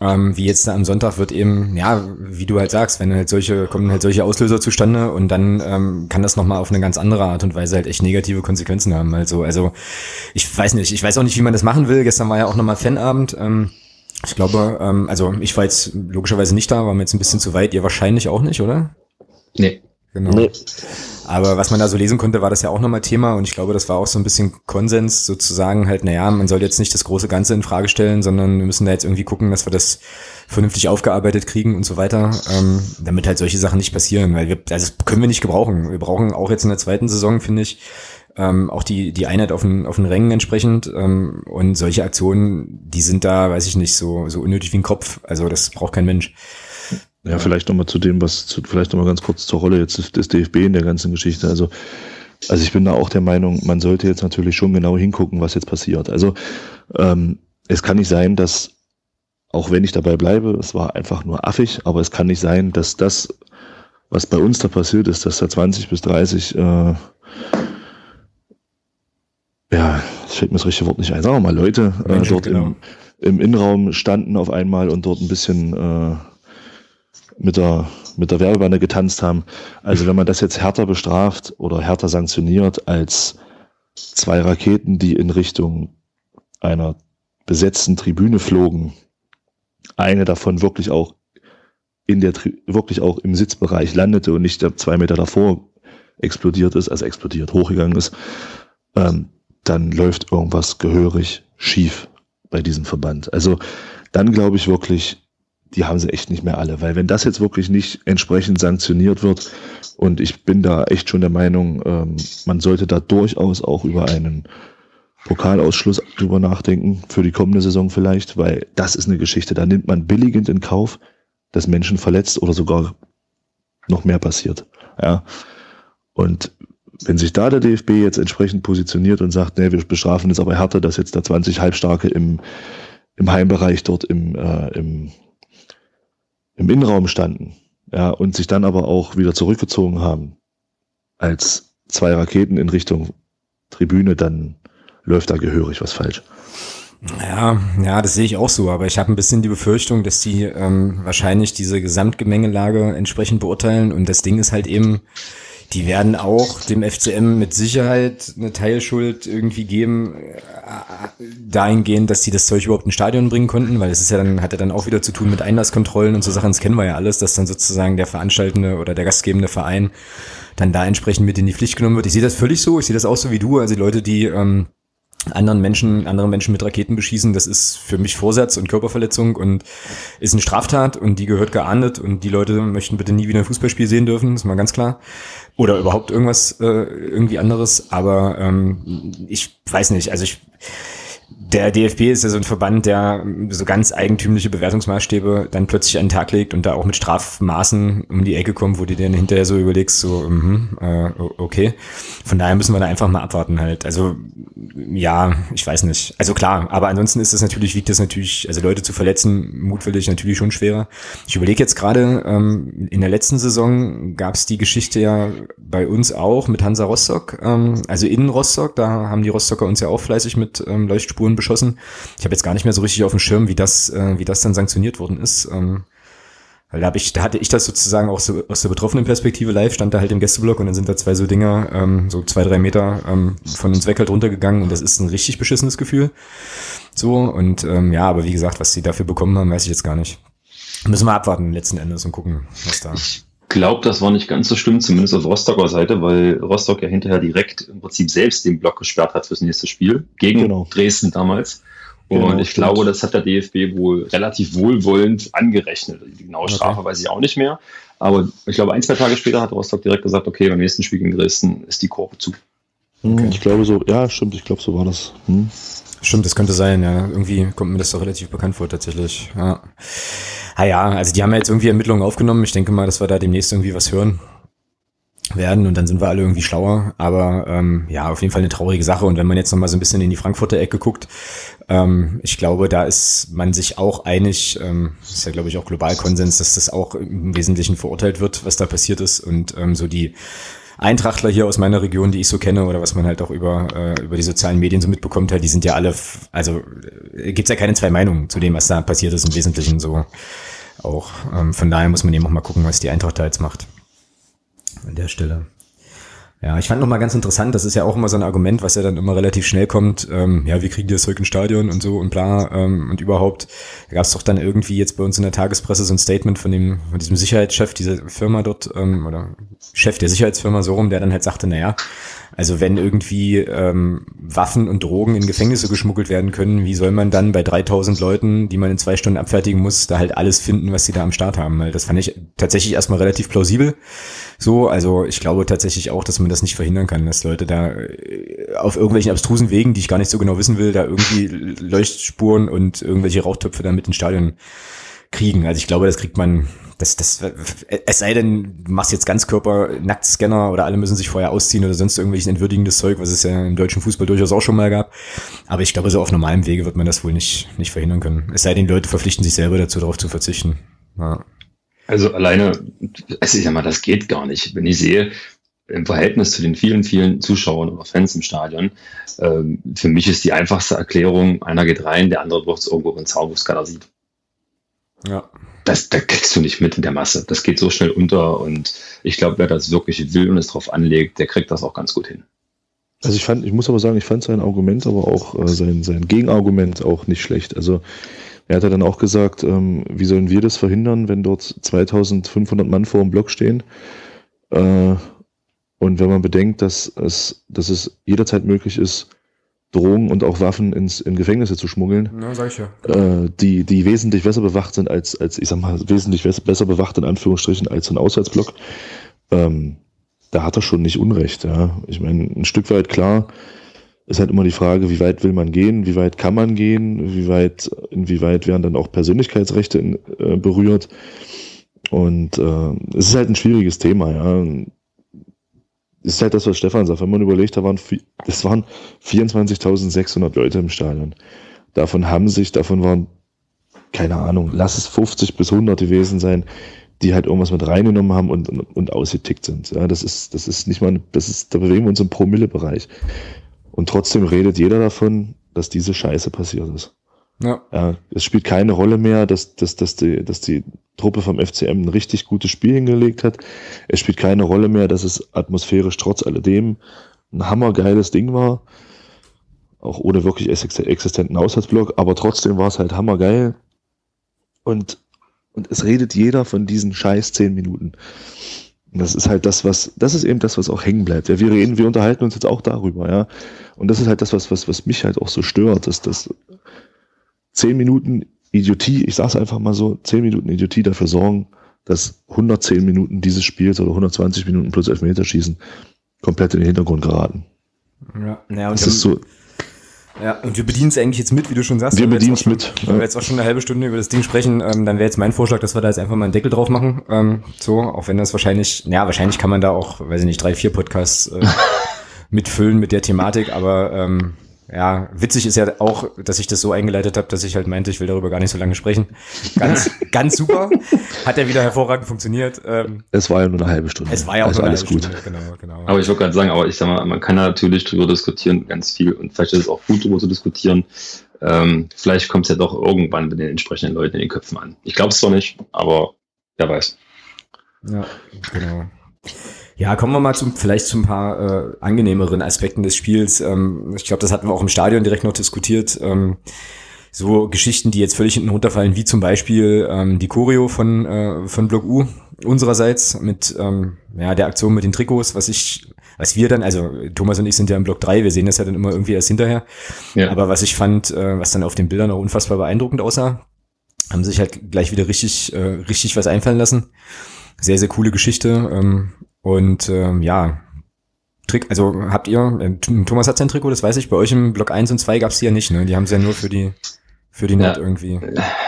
ähm, wie jetzt da am Sonntag, wird eben, ja, wie du halt sagst, wenn halt solche, kommen halt solche Auslöser zustande und dann ähm, kann das nochmal auf eine ganz andere Art und Weise halt echt negative Konsequenzen haben. Also, also ich weiß nicht, ich weiß auch nicht, wie man das machen will. Gestern war ja auch nochmal Fanabend. Ähm, ich glaube, ähm, also ich war jetzt logischerweise nicht da, war mir jetzt ein bisschen zu weit. Ihr wahrscheinlich auch nicht, oder? Nee. Genau. Nee. Aber was man da so lesen konnte, war das ja auch nochmal Thema und ich glaube, das war auch so ein bisschen Konsens, sozusagen halt, naja, man soll jetzt nicht das große Ganze in Frage stellen, sondern wir müssen da jetzt irgendwie gucken, dass wir das vernünftig aufgearbeitet kriegen und so weiter, ähm, damit halt solche Sachen nicht passieren, weil wir, also das können wir nicht gebrauchen. Wir brauchen auch jetzt in der zweiten Saison, finde ich, ähm, auch die, die Einheit auf den, auf den Rängen entsprechend. Ähm, und solche Aktionen, die sind da, weiß ich nicht, so, so unnötig wie ein Kopf. Also das braucht kein Mensch. Ja, vielleicht nochmal zu dem, was, zu, vielleicht nochmal ganz kurz zur Rolle jetzt des, DFB in der ganzen Geschichte. Also, also ich bin da auch der Meinung, man sollte jetzt natürlich schon genau hingucken, was jetzt passiert. Also ähm, es kann nicht sein, dass, auch wenn ich dabei bleibe, es war einfach nur affig, aber es kann nicht sein, dass das, was bei uns da passiert ist, dass da 20 bis 30 äh, ja, es fällt mir das richtige Wort nicht ein. Sagen wir mal, Leute äh, dort genau. im, im, Innenraum standen auf einmal und dort ein bisschen äh, mit der mit der Werbebanne getanzt haben. Also wenn man das jetzt härter bestraft oder härter sanktioniert als zwei Raketen, die in Richtung einer besetzten Tribüne flogen, eine davon wirklich auch in der wirklich auch im Sitzbereich landete und nicht zwei Meter davor explodiert ist, also explodiert, hochgegangen ist, ähm, dann läuft irgendwas gehörig schief bei diesem Verband. Also dann glaube ich wirklich, die haben sie echt nicht mehr alle, weil wenn das jetzt wirklich nicht entsprechend sanktioniert wird und ich bin da echt schon der Meinung, ähm, man sollte da durchaus auch über einen Pokalausschluss drüber nachdenken, für die kommende Saison vielleicht, weil das ist eine Geschichte, da nimmt man billigend in Kauf, dass Menschen verletzt oder sogar noch mehr passiert. Ja. Und wenn sich da der DFB jetzt entsprechend positioniert und sagt, nee, wir bestrafen es aber härter, dass jetzt da 20 Halbstarke im, im Heimbereich dort im, äh, im, im Innenraum standen, ja, und sich dann aber auch wieder zurückgezogen haben, als zwei Raketen in Richtung Tribüne, dann läuft da gehörig was falsch. Ja, ja, das sehe ich auch so, aber ich habe ein bisschen die Befürchtung, dass die ähm, wahrscheinlich diese Gesamtgemengelage entsprechend beurteilen und das Ding ist halt eben, die werden auch dem FCM mit Sicherheit eine Teilschuld irgendwie geben, äh, dahingehend, dass die das Zeug überhaupt ins Stadion bringen konnten, weil es ist ja dann, hat ja dann auch wieder zu tun mit Einlasskontrollen und so Sachen, das kennen wir ja alles, dass dann sozusagen der veranstaltende oder der gastgebende Verein dann da entsprechend mit in die Pflicht genommen wird. Ich sehe das völlig so, ich sehe das auch so wie du, also die Leute, die ähm, anderen Menschen, andere Menschen mit Raketen beschießen, das ist für mich Vorsatz und Körperverletzung und ist eine Straftat und die gehört geahndet und die Leute möchten bitte nie wieder ein Fußballspiel sehen dürfen, ist mal ganz klar. Oder überhaupt irgendwas, äh, irgendwie anderes. Aber ähm, ich weiß nicht, also ich der DFB ist ja so ein Verband, der so ganz eigentümliche Bewertungsmaßstäbe dann plötzlich an den Tag legt und da auch mit Strafmaßen um die Ecke kommt, wo du dir dann hinterher so überlegst, so, mh, äh, okay. Von daher müssen wir da einfach mal abwarten halt. Also ja, ich weiß nicht. Also klar, aber ansonsten ist es natürlich, wiegt das natürlich, also Leute zu verletzen, mutwillig natürlich schon schwerer. Ich überlege jetzt gerade, ähm, in der letzten Saison gab es die Geschichte ja bei uns auch mit Hansa Rostock, ähm, also in Rostock, da haben die Rostocker uns ja auch fleißig mit ähm, Leuchtspuren beschossen. Ich habe jetzt gar nicht mehr so richtig auf dem Schirm, wie das, äh, wie das dann sanktioniert worden ist. Ähm, weil da, hab ich, da hatte ich das sozusagen auch so aus der betroffenen Perspektive live, stand da halt im Gästeblock und dann sind da zwei so Dinger, ähm, so zwei, drei Meter ähm, von uns weg halt runtergegangen und das ist ein richtig beschissenes Gefühl. So, und ähm, ja, aber wie gesagt, was sie dafür bekommen haben, weiß ich jetzt gar nicht. Müssen wir abwarten letzten Endes und gucken, was da. Ich glaube, das war nicht ganz so schlimm, zumindest auf Rostocker Seite, weil Rostock ja hinterher direkt im Prinzip selbst den Block gesperrt hat fürs nächste Spiel, gegen genau. Dresden damals. Und genau, ich stimmt. glaube, das hat der DFB wohl relativ wohlwollend angerechnet. Die genaue Strafe okay. weiß ich auch nicht mehr. Aber ich glaube, ein, zwei Tage später hat Rostock direkt gesagt, okay, beim nächsten Spiel gegen Dresden ist die Kurve zu. Hm, okay. Ich glaube so, ja, stimmt, ich glaube, so war das. Hm. Stimmt, das könnte sein, ja. Irgendwie kommt mir das doch relativ bekannt vor, tatsächlich. Ja. Ah ja, also die haben ja jetzt irgendwie Ermittlungen aufgenommen. Ich denke mal, dass wir da demnächst irgendwie was hören werden und dann sind wir alle irgendwie schlauer. Aber ähm, ja, auf jeden Fall eine traurige Sache. Und wenn man jetzt nochmal so ein bisschen in die Frankfurter Ecke guckt, ähm, ich glaube, da ist man sich auch einig, ähm, ist ja glaube ich auch global Konsens, dass das auch im Wesentlichen verurteilt wird, was da passiert ist. Und ähm, so die Eintrachtler hier aus meiner Region, die ich so kenne oder was man halt auch über, äh, über die sozialen Medien so mitbekommt, halt, die sind ja alle, also äh, gibt's ja keine zwei Meinungen zu dem, was da passiert ist, im Wesentlichen so auch. Ähm, von daher muss man eben auch mal gucken, was die Eintracht da jetzt macht an der Stelle. Ja, ich fand noch mal ganz interessant, das ist ja auch immer so ein Argument, was ja dann immer relativ schnell kommt, ähm, ja, wie kriegen die das zurück ins Stadion und so und bla ähm, und überhaupt. Da gab es doch dann irgendwie jetzt bei uns in der Tagespresse so ein Statement von dem, von diesem Sicherheitschef dieser Firma dort, ähm, oder Chef der Sicherheitsfirma so rum, der dann halt sagte, naja, also wenn irgendwie ähm, Waffen und Drogen in Gefängnisse geschmuggelt werden können, wie soll man dann bei 3000 Leuten, die man in zwei Stunden abfertigen muss, da halt alles finden, was sie da am Start haben? Weil das fand ich tatsächlich erstmal relativ plausibel. So, also ich glaube tatsächlich auch, dass man das nicht verhindern kann, dass Leute da äh, auf irgendwelchen abstrusen Wegen, die ich gar nicht so genau wissen will, da irgendwie Leuchtspuren und irgendwelche Rauchtöpfe da mit ins Stadion kriegen. Also ich glaube, das kriegt man das, das, es sei denn, du machst jetzt Ganzkörper Nacktscanner oder alle müssen sich vorher ausziehen oder sonst irgendwelches entwürdigendes Zeug, was es ja im deutschen Fußball durchaus auch schon mal gab. Aber ich glaube, so auf normalem Wege wird man das wohl nicht, nicht verhindern können. Es sei denn, die Leute verpflichten sich selber dazu, darauf zu verzichten. Ja. Also alleine, also ich sag mal, das geht gar nicht. Wenn ich sehe, im Verhältnis zu den vielen, vielen Zuschauern oder Fans im Stadion, ähm, für mich ist die einfachste Erklärung, einer geht rein, der andere braucht es irgendwo einen Zaun, wo es keiner sieht. Ja das, da kriegst du nicht mit in der Masse. Das geht so schnell unter und ich glaube, wer das wirklich will und es drauf anlegt, der kriegt das auch ganz gut hin. Also ich fand, ich muss aber sagen, ich fand sein Argument, aber auch äh, sein, sein Gegenargument auch nicht schlecht. Also er hat ja dann auch gesagt, ähm, wie sollen wir das verhindern, wenn dort 2500 Mann vor dem Block stehen? Äh, und wenn man bedenkt, dass es, dass es jederzeit möglich ist, Drogen und auch Waffen ins, in Gefängnisse zu schmuggeln, ja, sag ich ja. Äh, die, die wesentlich besser bewacht sind als, als, ich sag mal, wesentlich besser bewacht in Anführungsstrichen als ein Auswärtsblock. Ähm, da hat er schon nicht Unrecht, ja. Ich meine, ein Stück weit klar, ist halt immer die Frage, wie weit will man gehen, wie weit kann man gehen, wie weit, inwieweit werden dann auch Persönlichkeitsrechte in, äh, berührt. Und äh, es ist halt ein schwieriges Thema, ja. Es ist halt das, was Stefan sagt. Wenn man überlegt, da waren, das waren 24.600 Leute im Stadion. Davon haben sich, davon waren, keine Ahnung, lass es 50 bis 100 gewesen sein, die halt irgendwas mit reingenommen haben und, und, und ausgetickt sind. Ja, das ist, das ist nicht mal, das ist, da bewegen wir uns im Promille-Bereich. Und trotzdem redet jeder davon, dass diese Scheiße passiert ist. Ja. ja. Es spielt keine Rolle mehr, dass, dass, dass, die, dass die Truppe vom FCM ein richtig gutes Spiel hingelegt hat. Es spielt keine Rolle mehr, dass es atmosphärisch trotz alledem ein hammergeiles Ding war. Auch ohne wirklich existenten Haushaltsblock, aber trotzdem war es halt hammergeil. Und, und es redet jeder von diesen scheiß zehn Minuten. Und das ist halt das, was, das ist eben das, was auch hängen bleibt. Ja, wir reden, wir unterhalten uns jetzt auch darüber, ja. Und das ist halt das, was, was, was mich halt auch so stört, dass das zehn Minuten Idiotie, ich sag's einfach mal so, zehn Minuten Idiotie dafür sorgen, dass 110 Minuten dieses Spiels oder 120 Minuten plus Elfmeterschießen komplett in den Hintergrund geraten. Ja, ja und das ist so, ja, und wir bedienen es eigentlich jetzt mit, wie du schon sagst. Wir bedienen es mit. Wenn wir jetzt auch schon eine halbe Stunde über das Ding sprechen, ähm, dann wäre jetzt mein Vorschlag, dass wir da jetzt einfach mal einen Deckel drauf machen. Ähm, so, auch wenn das wahrscheinlich, ja, wahrscheinlich kann man da auch, weiß ich nicht, drei, vier Podcasts äh, mitfüllen mit der Thematik, aber ähm, ja, witzig ist ja auch, dass ich das so eingeleitet habe, dass ich halt meinte, ich will darüber gar nicht so lange sprechen. Ganz, ganz super. Hat ja wieder hervorragend funktioniert. Ähm, es war ja nur eine halbe Stunde. Es war ja auch also alles gut. Stunde, genau, genau. Aber ich wollte gerade sagen, aber ich sag mal, man kann natürlich drüber diskutieren, ganz viel. Und vielleicht ist es auch gut, darüber zu diskutieren. Ähm, vielleicht kommt es ja doch irgendwann bei den entsprechenden Leuten in den Köpfen an. Ich glaube es zwar nicht, aber wer weiß. Ja, genau. Ja, kommen wir mal zum, vielleicht zu ein paar äh, angenehmeren Aspekten des Spiels. Ähm, ich glaube, das hatten wir auch im Stadion direkt noch diskutiert. Ähm, so Geschichten, die jetzt völlig hinten runterfallen, wie zum Beispiel ähm, die Choreo von, äh, von Block U unsererseits mit ähm, ja, der Aktion mit den Trikots, was ich, was wir dann, also Thomas und ich sind ja im Block 3, wir sehen das ja dann immer irgendwie erst hinterher. Ja. Aber was ich fand, äh, was dann auf den Bildern auch unfassbar beeindruckend aussah, haben sich halt gleich wieder richtig, äh, richtig was einfallen lassen. Sehr, sehr coole Geschichte. Ähm, und ähm, ja, Trick, also habt ihr, äh, Thomas hat sein Trikot, das weiß ich, bei euch im Block 1 und 2 gab's die ja nicht, ne? Die haben sie ja nur für die für die Not irgendwie.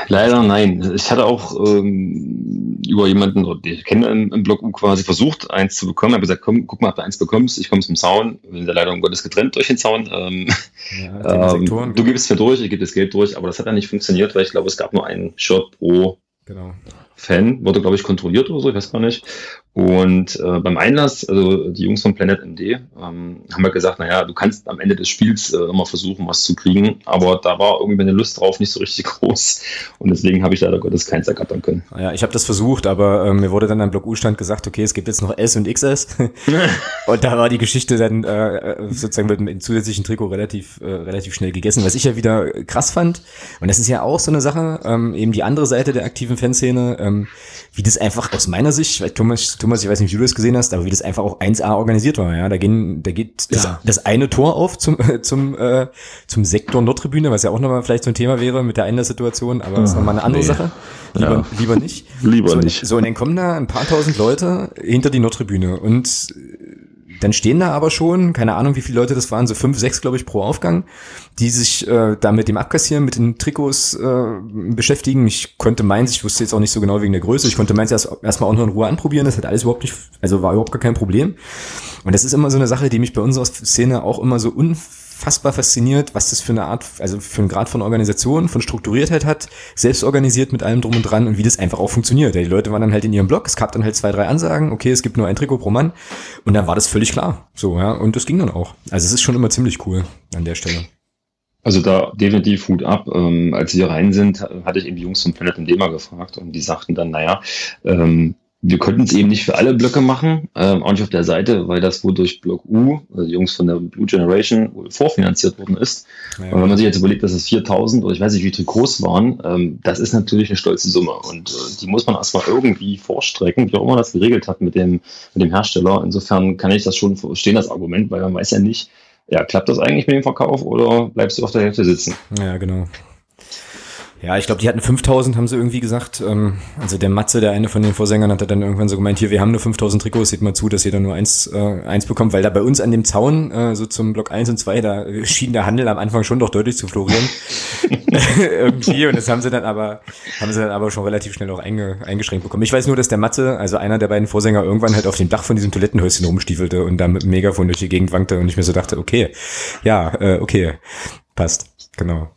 Leider nein. Ich hatte auch ähm, über jemanden, den ich kenne im, im Blog quasi versucht, eins zu bekommen. Ich habe gesagt, komm, guck mal, ob du eins bekommst. Ich komme zum Zaun. Wir sind ja leider um Gottes getrennt durch den Zaun. Ähm, ja, ähm, du gibst mir durch, ich gebe das Geld durch, aber das hat ja nicht funktioniert, weil ich glaube, es gab nur einen Shirt pro genau. Fan, wurde, glaube ich, kontrolliert oder so, ich weiß gar nicht. Und äh, beim Einlass, also die Jungs von Planet MD, ähm, haben wir gesagt, naja, du kannst am Ende des Spiels äh, immer versuchen, was zu kriegen, aber da war irgendwie meine Lust drauf nicht so richtig groß. Und deswegen habe ich leider Gottes keins ergattern können. Ja, ich habe das versucht, aber ähm, mir wurde dann am Block U-Stand gesagt, okay, es gibt jetzt noch S und XS und da war die Geschichte dann äh, sozusagen mit einem zusätzlichen Trikot relativ, äh, relativ schnell gegessen, was ich ja wieder krass fand. Und das ist ja auch so eine Sache, ähm, eben die andere Seite der aktiven Fanszene, ähm, wie das einfach aus meiner Sicht, weil Thomas, Thomas, ich weiß nicht, wie du das gesehen hast, aber wie das einfach auch 1A organisiert war, ja. Da gehen, da geht das, ja. das eine Tor auf zum, zum, äh, zum Sektor Nordtribüne, was ja auch nochmal vielleicht so ein Thema wäre mit der Einlasssituation, aber das ist nochmal eine andere nee. Sache. Lieber, ja. lieber nicht. Lieber so, nicht. So, und dann kommen da ein paar tausend Leute hinter die Nordtribüne und dann stehen da aber schon, keine Ahnung, wie viele Leute das waren, so fünf, sechs, glaube ich, pro Aufgang, die sich äh, da mit dem Abkassieren, mit den Trikots äh, beschäftigen. Ich konnte meins, ich wusste jetzt auch nicht so genau wegen der Größe, ich konnte meins erst erstmal auch noch in Ruhe anprobieren, das hat alles überhaupt nicht, also war überhaupt gar kein Problem. Und das ist immer so eine Sache, die mich bei unserer Szene auch immer so unfassbar unfassbar fasziniert, was das für eine Art, also für einen Grad von Organisation, von Strukturiertheit hat, selbst organisiert mit allem drum und dran und wie das einfach auch funktioniert. Die Leute waren dann halt in ihrem Blog, es gab dann halt zwei, drei Ansagen, okay, es gibt nur ein Trikot pro Mann und dann war das völlig klar. So, ja, und das ging dann auch. Also es ist schon immer ziemlich cool an der Stelle. Also da definitiv Hut ab. Ähm, als sie rein sind, hatte ich eben die Jungs vom Planet und Dema gefragt und die sagten dann, naja, ähm, wir konnten es eben nicht für alle Blöcke machen, ähm, auch nicht auf der Seite, weil das wohl durch Block U, also die Jungs von der Blue Generation, vorfinanziert worden ist. Ja. Und wenn man sich jetzt überlegt, dass es 4000 oder ich weiß nicht, wie Trikots waren, ähm, das ist natürlich eine stolze Summe und äh, die muss man erstmal irgendwie vorstrecken, wie auch immer das geregelt hat mit dem, mit dem Hersteller. Insofern kann ich das schon verstehen, das Argument, weil man weiß ja nicht, ja, klappt das eigentlich mit dem Verkauf oder bleibst du auf der Hälfte sitzen? Ja, genau. Ja, ich glaube, die hatten 5000, haben sie irgendwie gesagt. Ähm, also der Matze, der eine von den Vorsängern, hat dann irgendwann so gemeint, hier, wir haben nur 5000 Trikots, seht mal zu, dass ihr da nur eins, äh, eins bekommt, weil da bei uns an dem Zaun, äh, so zum Block 1 und 2, da schien der Handel am Anfang schon doch deutlich zu florieren. irgendwie, und das haben sie dann aber, haben sie dann aber schon relativ schnell auch einge, eingeschränkt bekommen. Ich weiß nur, dass der Matze, also einer der beiden Vorsänger, irgendwann halt auf dem Dach von diesem Toilettenhäuschen rumstiefelte und da mit dem Megafon durch die Gegend wankte und ich mir so dachte, okay, ja, äh, okay, passt, genau.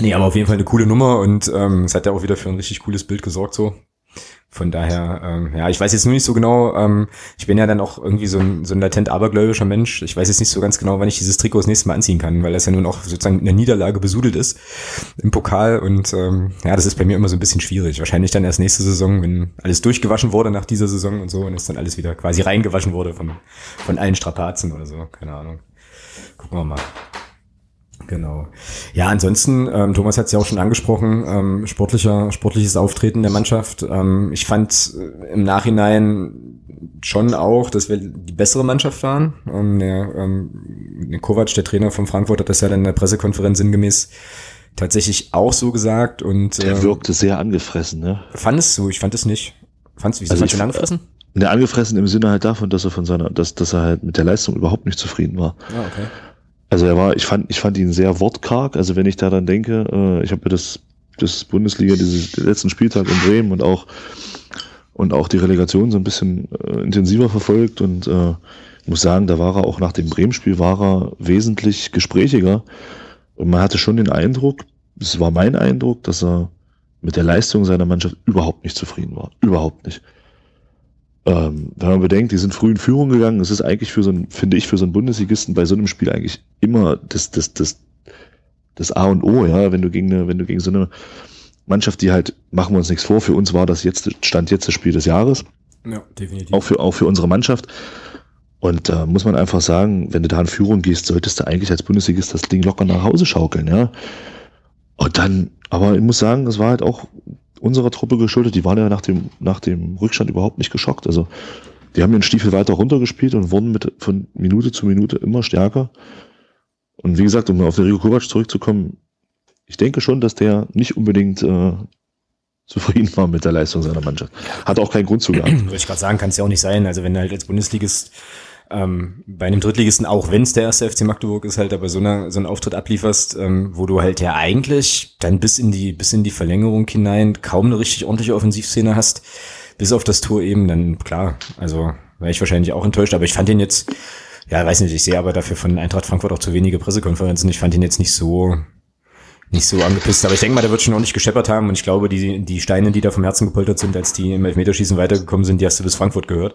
Nee, aber auf jeden Fall eine coole Nummer und ähm, es hat ja auch wieder für ein richtig cooles Bild gesorgt so. Von daher, ähm, ja, ich weiß jetzt nur nicht so genau, ähm, ich bin ja dann auch irgendwie so ein, so ein latent abergläubischer Mensch. Ich weiß jetzt nicht so ganz genau, wann ich dieses Trikot das nächste Mal anziehen kann, weil das ja nun auch sozusagen in der Niederlage besudelt ist im Pokal und ähm, ja, das ist bei mir immer so ein bisschen schwierig. Wahrscheinlich dann erst nächste Saison, wenn alles durchgewaschen wurde nach dieser Saison und so und es dann alles wieder quasi reingewaschen wurde von, von allen Strapazen oder so, keine Ahnung. Gucken wir mal. Genau. Ja, ansonsten, ähm, Thomas hat es ja auch schon angesprochen, ähm, sportlicher, sportliches Auftreten der Mannschaft. Ähm, ich fand äh, im Nachhinein schon auch, dass wir die bessere Mannschaft waren. Ähm, der, ähm, der Kovac, der Trainer von Frankfurt, hat das ja dann in der Pressekonferenz sinngemäß tatsächlich auch so gesagt. Und, der ähm, wirkte sehr angefressen, ne? Fandest du? Ich fand es nicht. Fandest du, wie also fandst du angefressen? Ne, angefressen im Sinne halt davon, dass er von seiner, dass, dass er halt mit der Leistung überhaupt nicht zufrieden war. Ah, okay. Also er war, ich fand, ich fand ihn sehr wortkarg. Also wenn ich da dann denke, äh, ich habe ja das, das Bundesliga, dieses letzten Spieltag in Bremen und auch und auch die Relegation so ein bisschen äh, intensiver verfolgt und äh, muss sagen, da war er auch nach dem Bremen-Spiel war er wesentlich gesprächiger und man hatte schon den Eindruck, es war mein Eindruck, dass er mit der Leistung seiner Mannschaft überhaupt nicht zufrieden war, überhaupt nicht. Ähm, wenn man bedenkt, die sind früh in Führung gegangen, es ist eigentlich für so ein, finde ich, für so einen Bundesligisten bei so einem Spiel eigentlich immer das, das, das, das A und O, ja, wenn du gegen eine, wenn du gegen so eine Mannschaft, die halt, machen wir uns nichts vor, für uns war das jetzt, stand jetzt das Spiel des Jahres. Ja, definitiv. Auch für, auch für unsere Mannschaft. Und da äh, muss man einfach sagen, wenn du da in Führung gehst, solltest du eigentlich als Bundesligist das Ding locker nach Hause schaukeln, ja. Und dann, aber ich muss sagen, es war halt auch unserer Truppe geschuldet. Die waren ja nach dem, nach dem Rückstand überhaupt nicht geschockt. Also die haben ihren Stiefel weiter runtergespielt und wurden mit, von Minute zu Minute immer stärker. Und wie gesagt, um auf den Rico Kovac zurückzukommen, ich denke schon, dass der nicht unbedingt äh, zufrieden war mit der Leistung seiner Mannschaft. Hat auch keinen Grund zu gehabt. Würde ich gerade sagen, kann es ja auch nicht sein. Also wenn du halt als Bundesligist ähm, bei einem Drittligisten, auch wenn es der erste FC Magdeburg ist, halt aber so, eine, so einen Auftritt ablieferst, ähm, wo du halt ja eigentlich dann bis in die, bis in die Verlängerung hinein kaum eine richtig ordentliche Offensivszene hast, bis auf das Tor eben, dann klar, also wäre ich wahrscheinlich auch enttäuscht, aber ich fand ihn jetzt, ja, weiß nicht, ich sehe aber dafür von Eintracht Frankfurt auch zu wenige Pressekonferenzen. Ich fand ihn jetzt nicht so, nicht so angepisst. Aber ich denke mal, der wird schon ordentlich gescheppert haben. Und ich glaube, die, die Steine, die da vom Herzen gepoltert sind, als die im Elfmeterschießen weitergekommen sind, die hast du bis Frankfurt gehört.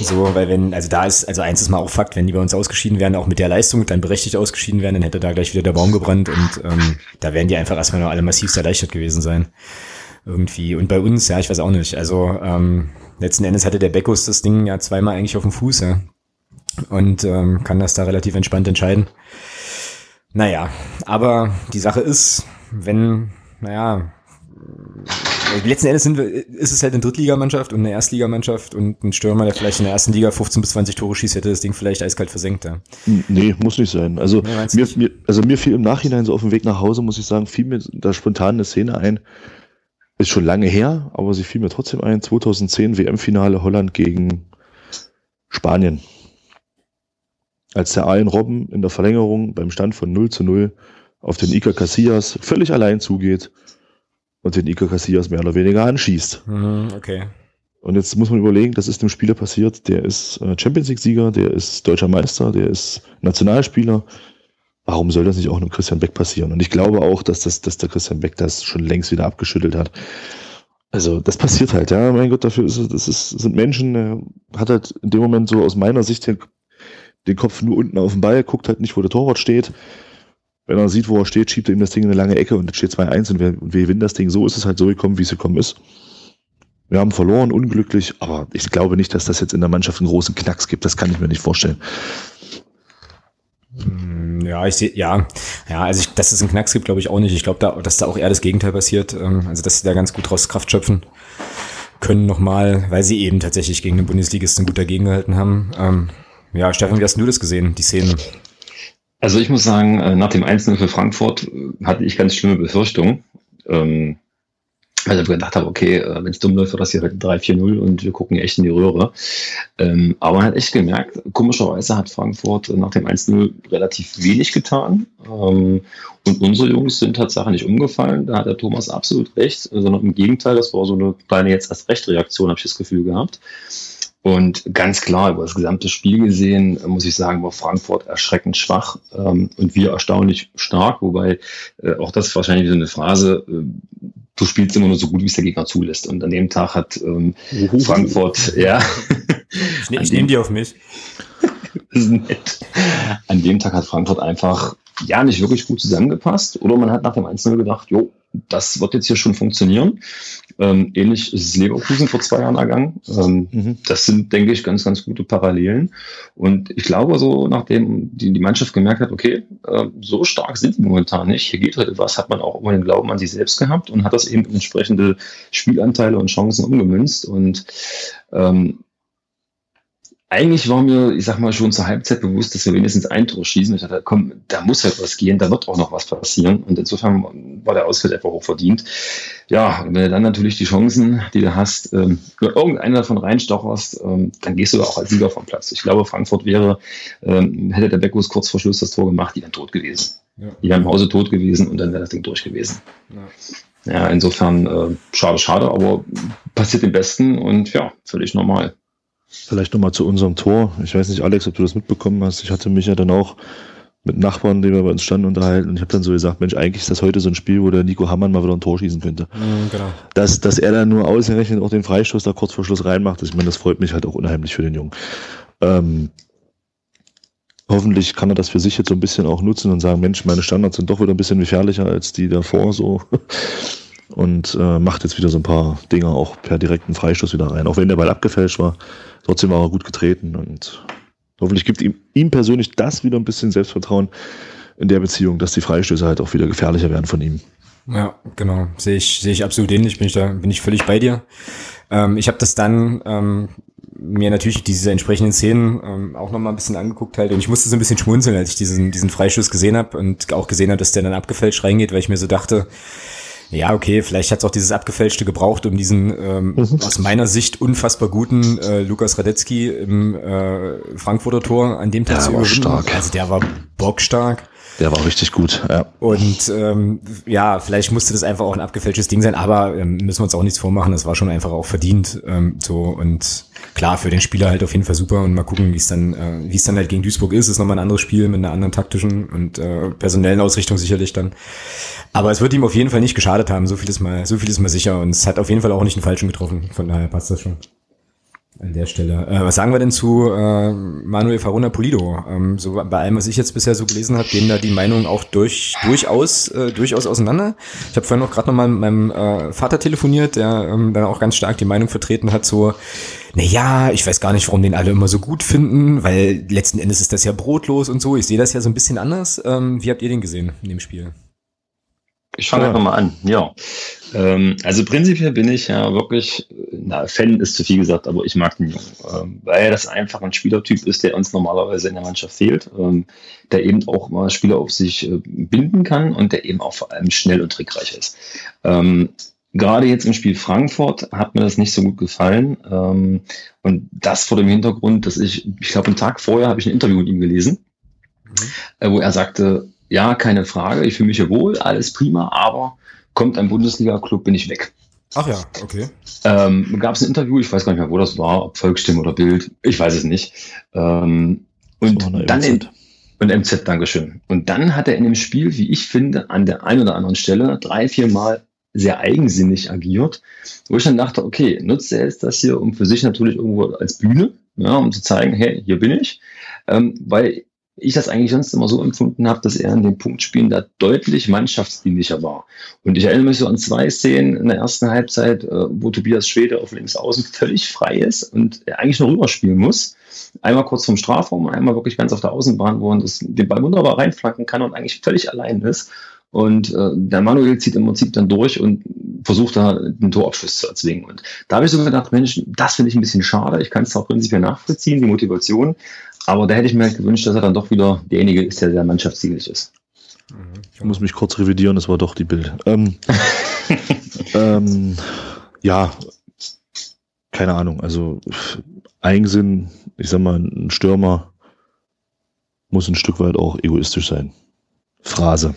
So, weil wenn, also da ist, also eins ist mal auch Fakt, wenn die bei uns ausgeschieden wären, auch mit der Leistung dann berechtigt ausgeschieden wären, dann hätte da gleich wieder der Baum gebrannt und ähm, da wären die einfach erstmal noch alle massivst erleichtert gewesen sein. Irgendwie. Und bei uns, ja, ich weiß auch nicht. Also ähm, letzten Endes hatte der Beckus das Ding ja zweimal eigentlich auf dem Fuß, ja. Und ähm, kann das da relativ entspannt entscheiden. Naja, aber die Sache ist, wenn, naja, letzten Endes sind wir, ist es halt eine Drittligamannschaft und eine Erstligamannschaft und ein Stürmer, der vielleicht in der ersten Liga 15 bis 20 Tore schießt, hätte das Ding vielleicht eiskalt versenkt. Ja. Nee, muss nicht sein. Also, nee, mir, mir, also mir fiel im Nachhinein so auf dem Weg nach Hause, muss ich sagen, fiel mir da spontan eine Szene ein. Ist schon lange her, aber sie fiel mir trotzdem ein. 2010 WM-Finale Holland gegen Spanien als der Allen Robben in der Verlängerung beim Stand von 0 zu 0 auf den Iker Casillas völlig allein zugeht und den Iker Casillas mehr oder weniger anschießt. Mhm, okay. Und jetzt muss man überlegen, das ist dem Spieler passiert, der ist äh, Champions League-Sieger, der ist deutscher Meister, der ist Nationalspieler. Warum soll das nicht auch einem Christian Beck passieren? Und ich glaube auch, dass, das, dass der Christian Beck das schon längst wieder abgeschüttelt hat. Also das passiert halt, ja. Mein Gott, dafür ist, das ist, sind Menschen, der hat halt in dem Moment so aus meiner Sicht den Kopf nur unten auf den Ball, guckt halt nicht, wo der Torwart steht. Wenn er sieht, wo er steht, schiebt er ihm das Ding in eine lange Ecke und es steht 2-1 und wir, wir gewinnen das Ding. So ist es halt so gekommen, wie es gekommen ist. Wir haben verloren, unglücklich, aber ich glaube nicht, dass das jetzt in der Mannschaft einen großen Knacks gibt. Das kann ich mir nicht vorstellen. Hm, ja, ich sehe, ja, ja, also ich, dass es einen Knacks gibt, glaube ich auch nicht. Ich glaube, da, dass da auch eher das Gegenteil passiert. Ähm, also, dass sie da ganz gut draus Kraft schöpfen können nochmal, weil sie eben tatsächlich gegen den Bundesligisten gut dagegen gehalten haben. Ja, Stefan, wie hast du das gesehen, die Szene? Also ich muss sagen, äh, nach dem Einzelnen für Frankfurt äh, hatte ich ganz schlimme Befürchtungen. Ähm, weil ich gedacht habe, okay, äh, wenn es dumm läuft, wird das hier heute 3-4-0 und wir gucken echt in die Röhre. Ähm, aber man hat echt gemerkt, komischerweise hat Frankfurt nach dem 1-0 relativ wenig getan. Ähm, und unsere Jungs sind Tatsache nicht umgefallen. Da hat der Thomas absolut recht, sondern im Gegenteil, das war so eine kleine jetzt erst Recht-Reaktion, habe ich das Gefühl gehabt. Und ganz klar, über das gesamte Spiel gesehen, muss ich sagen, war Frankfurt erschreckend schwach ähm, und wir erstaunlich stark, wobei äh, auch das wahrscheinlich so eine Phrase, äh, du spielst immer nur so gut, wie es der Gegner zulässt. Und an dem Tag hat ähm, Frankfurt, ja. Ich, ne, ich nehme die auf mich. das ist nett. An dem Tag hat Frankfurt einfach ja nicht wirklich gut zusammengepasst. Oder man hat nach dem 1-0 gedacht, jo, das wird jetzt hier schon funktionieren. Ähm, ähnlich ist es Leverkusen vor zwei Jahren ergangen. Ähm, mhm. Das sind, denke ich, ganz, ganz gute Parallelen. Und ich glaube, so nachdem die, die Mannschaft gemerkt hat, okay, äh, so stark sind wir momentan nicht, hier geht heute was, hat man auch immer den Glauben an sich selbst gehabt und hat das eben entsprechende Spielanteile und Chancen umgemünzt. Und ähm, eigentlich war mir, ich sag mal, schon zur Halbzeit bewusst, dass wir wenigstens ein Tor schießen. Ich dachte, komm, da muss halt was gehen, da wird auch noch was passieren. Und insofern war der Ausfall einfach hoch verdient. Ja, und wenn du dann natürlich die Chancen, die du hast, ähm, irgendeiner davon reinstocherst, ähm, dann gehst du auch als Sieger vom Platz. Ich glaube, Frankfurt wäre, ähm, hätte der Beckus kurz vor Schluss das Tor gemacht, die wären tot gewesen. Ja. Die wären im Hause tot gewesen und dann wäre das Ding durch gewesen. Ja, ja insofern äh, schade, schade, aber passiert dem Besten und ja, völlig normal. Vielleicht nochmal zu unserem Tor. Ich weiß nicht, Alex, ob du das mitbekommen hast. Ich hatte mich ja dann auch mit Nachbarn, die wir bei uns standen, unterhalten. Und ich habe dann so gesagt, Mensch, eigentlich ist das heute so ein Spiel, wo der Nico Hammann mal wieder ein Tor schießen könnte. Mhm, genau. dass, dass er dann nur ausgerechnet auch den Freistoß da kurz vor Schluss reinmacht, ich meine, das freut mich halt auch unheimlich für den Jungen. Ähm, hoffentlich kann er das für sich jetzt so ein bisschen auch nutzen und sagen, Mensch, meine Standards sind doch wieder ein bisschen gefährlicher als die davor so. Und äh, macht jetzt wieder so ein paar Dinge auch per direkten Freistoß wieder rein. Auch wenn der Ball abgefälscht war, trotzdem war er gut getreten und hoffentlich gibt ihm, ihm persönlich das wieder ein bisschen Selbstvertrauen in der Beziehung, dass die Freistöße halt auch wieder gefährlicher werden von ihm. Ja, genau. Sehe ich, sehe ich absolut ähnlich, bin ich da, bin ich völlig bei dir. Ähm, ich habe das dann ähm, mir natürlich diese entsprechenden Szenen ähm, auch nochmal ein bisschen angeguckt halt und ich musste so ein bisschen schmunzeln, als ich diesen, diesen Freischuss gesehen habe und auch gesehen habe, dass der dann abgefälscht reingeht, weil ich mir so dachte, ja, okay, vielleicht hat es auch dieses Abgefälschte gebraucht, um diesen ähm, mhm. aus meiner Sicht unfassbar guten äh, Lukas Radetzky im äh, Frankfurter Tor an dem Tag zu überwinden. Stark. Also der war bockstark. Der war richtig gut, ja. Und ähm, ja, vielleicht musste das einfach auch ein abgefälschtes Ding sein, aber ähm, müssen wir uns auch nichts vormachen, das war schon einfach auch verdient. Ähm, so und klar, für den Spieler halt auf jeden Fall super und mal gucken, wie es dann, äh, wie es dann halt gegen Duisburg ist. Ist nochmal ein anderes Spiel mit einer anderen taktischen und äh, personellen Ausrichtung sicherlich dann. Aber es wird ihm auf jeden Fall nicht geschadet haben, so viel ist mal, so viel ist mal sicher. Und es hat auf jeden Fall auch nicht einen Falschen getroffen. Von daher passt das schon an der Stelle. Äh, was sagen wir denn zu äh, Manuel Farona Polido? Ähm, so bei allem, was ich jetzt bisher so gelesen habe, gehen da die Meinungen auch durch, durchaus, äh, durchaus auseinander. Ich habe vorhin auch gerade nochmal mit meinem äh, Vater telefoniert, der ähm, dann auch ganz stark die Meinung vertreten hat, so, na ja, ich weiß gar nicht, warum den alle immer so gut finden, weil letzten Endes ist das ja brotlos und so. Ich sehe das ja so ein bisschen anders. Ähm, wie habt ihr den gesehen in dem Spiel? Ich fange einfach mal an, ja. Ähm, also prinzipiell bin ich ja wirklich, na, Fan ist zu viel gesagt, aber ich mag den Jungen, ähm, weil das einfach ein Spielertyp ist, der uns normalerweise in der Mannschaft fehlt, ähm, der eben auch mal Spieler auf sich äh, binden kann und der eben auch vor allem schnell und trickreich ist. Ähm, gerade jetzt im Spiel Frankfurt hat mir das nicht so gut gefallen. Ähm, und das vor dem Hintergrund, dass ich, ich glaube, einen Tag vorher habe ich ein Interview mit ihm gelesen, mhm. äh, wo er sagte, ja, keine Frage, ich fühle mich ja wohl, alles prima, aber kommt ein Bundesliga-Club, bin ich weg. Ach ja, okay. Ähm, Gab es ein Interview, ich weiß gar nicht mehr, wo das war, ob Volksstimme oder Bild, ich weiß es nicht. Ähm, und dann in, und MZ, Dankeschön. Und dann hat er in dem Spiel, wie ich finde, an der einen oder anderen Stelle drei, vier Mal sehr eigensinnig agiert, wo ich dann dachte, okay, nutzt er jetzt das hier, um für sich natürlich irgendwo als Bühne, ja, um zu zeigen, hey, hier bin ich, ähm, weil ich das eigentlich sonst immer so empfunden habe, dass er in den Punktspielen da deutlich mannschaftsdienlicher war. Und ich erinnere mich so an zwei Szenen in der ersten Halbzeit, äh, wo Tobias Schwede auf links außen völlig frei ist und er eigentlich nur rüberspielen muss. Einmal kurz vom Strafraum, einmal wirklich ganz auf der Außenbahn, wo er den Ball wunderbar reinflanken kann und eigentlich völlig allein ist. Und äh, der Manuel zieht im Prinzip dann durch und versucht da einen Torabschluss zu erzwingen. Und da habe ich so gedacht, Mensch, das finde ich ein bisschen schade. Ich kann es auch prinzipiell nachvollziehen, die Motivation. Aber da hätte ich mir halt gewünscht, dass er dann doch wieder derjenige ist, der sehr mannschaftsdienlich ist. Mhm, ich muss mich kurz revidieren, das war doch die Bild. Ähm, ähm, ja, keine Ahnung. Also Eigensinn, ich sag mal, ein Stürmer muss ein Stück weit auch egoistisch sein. Phrase.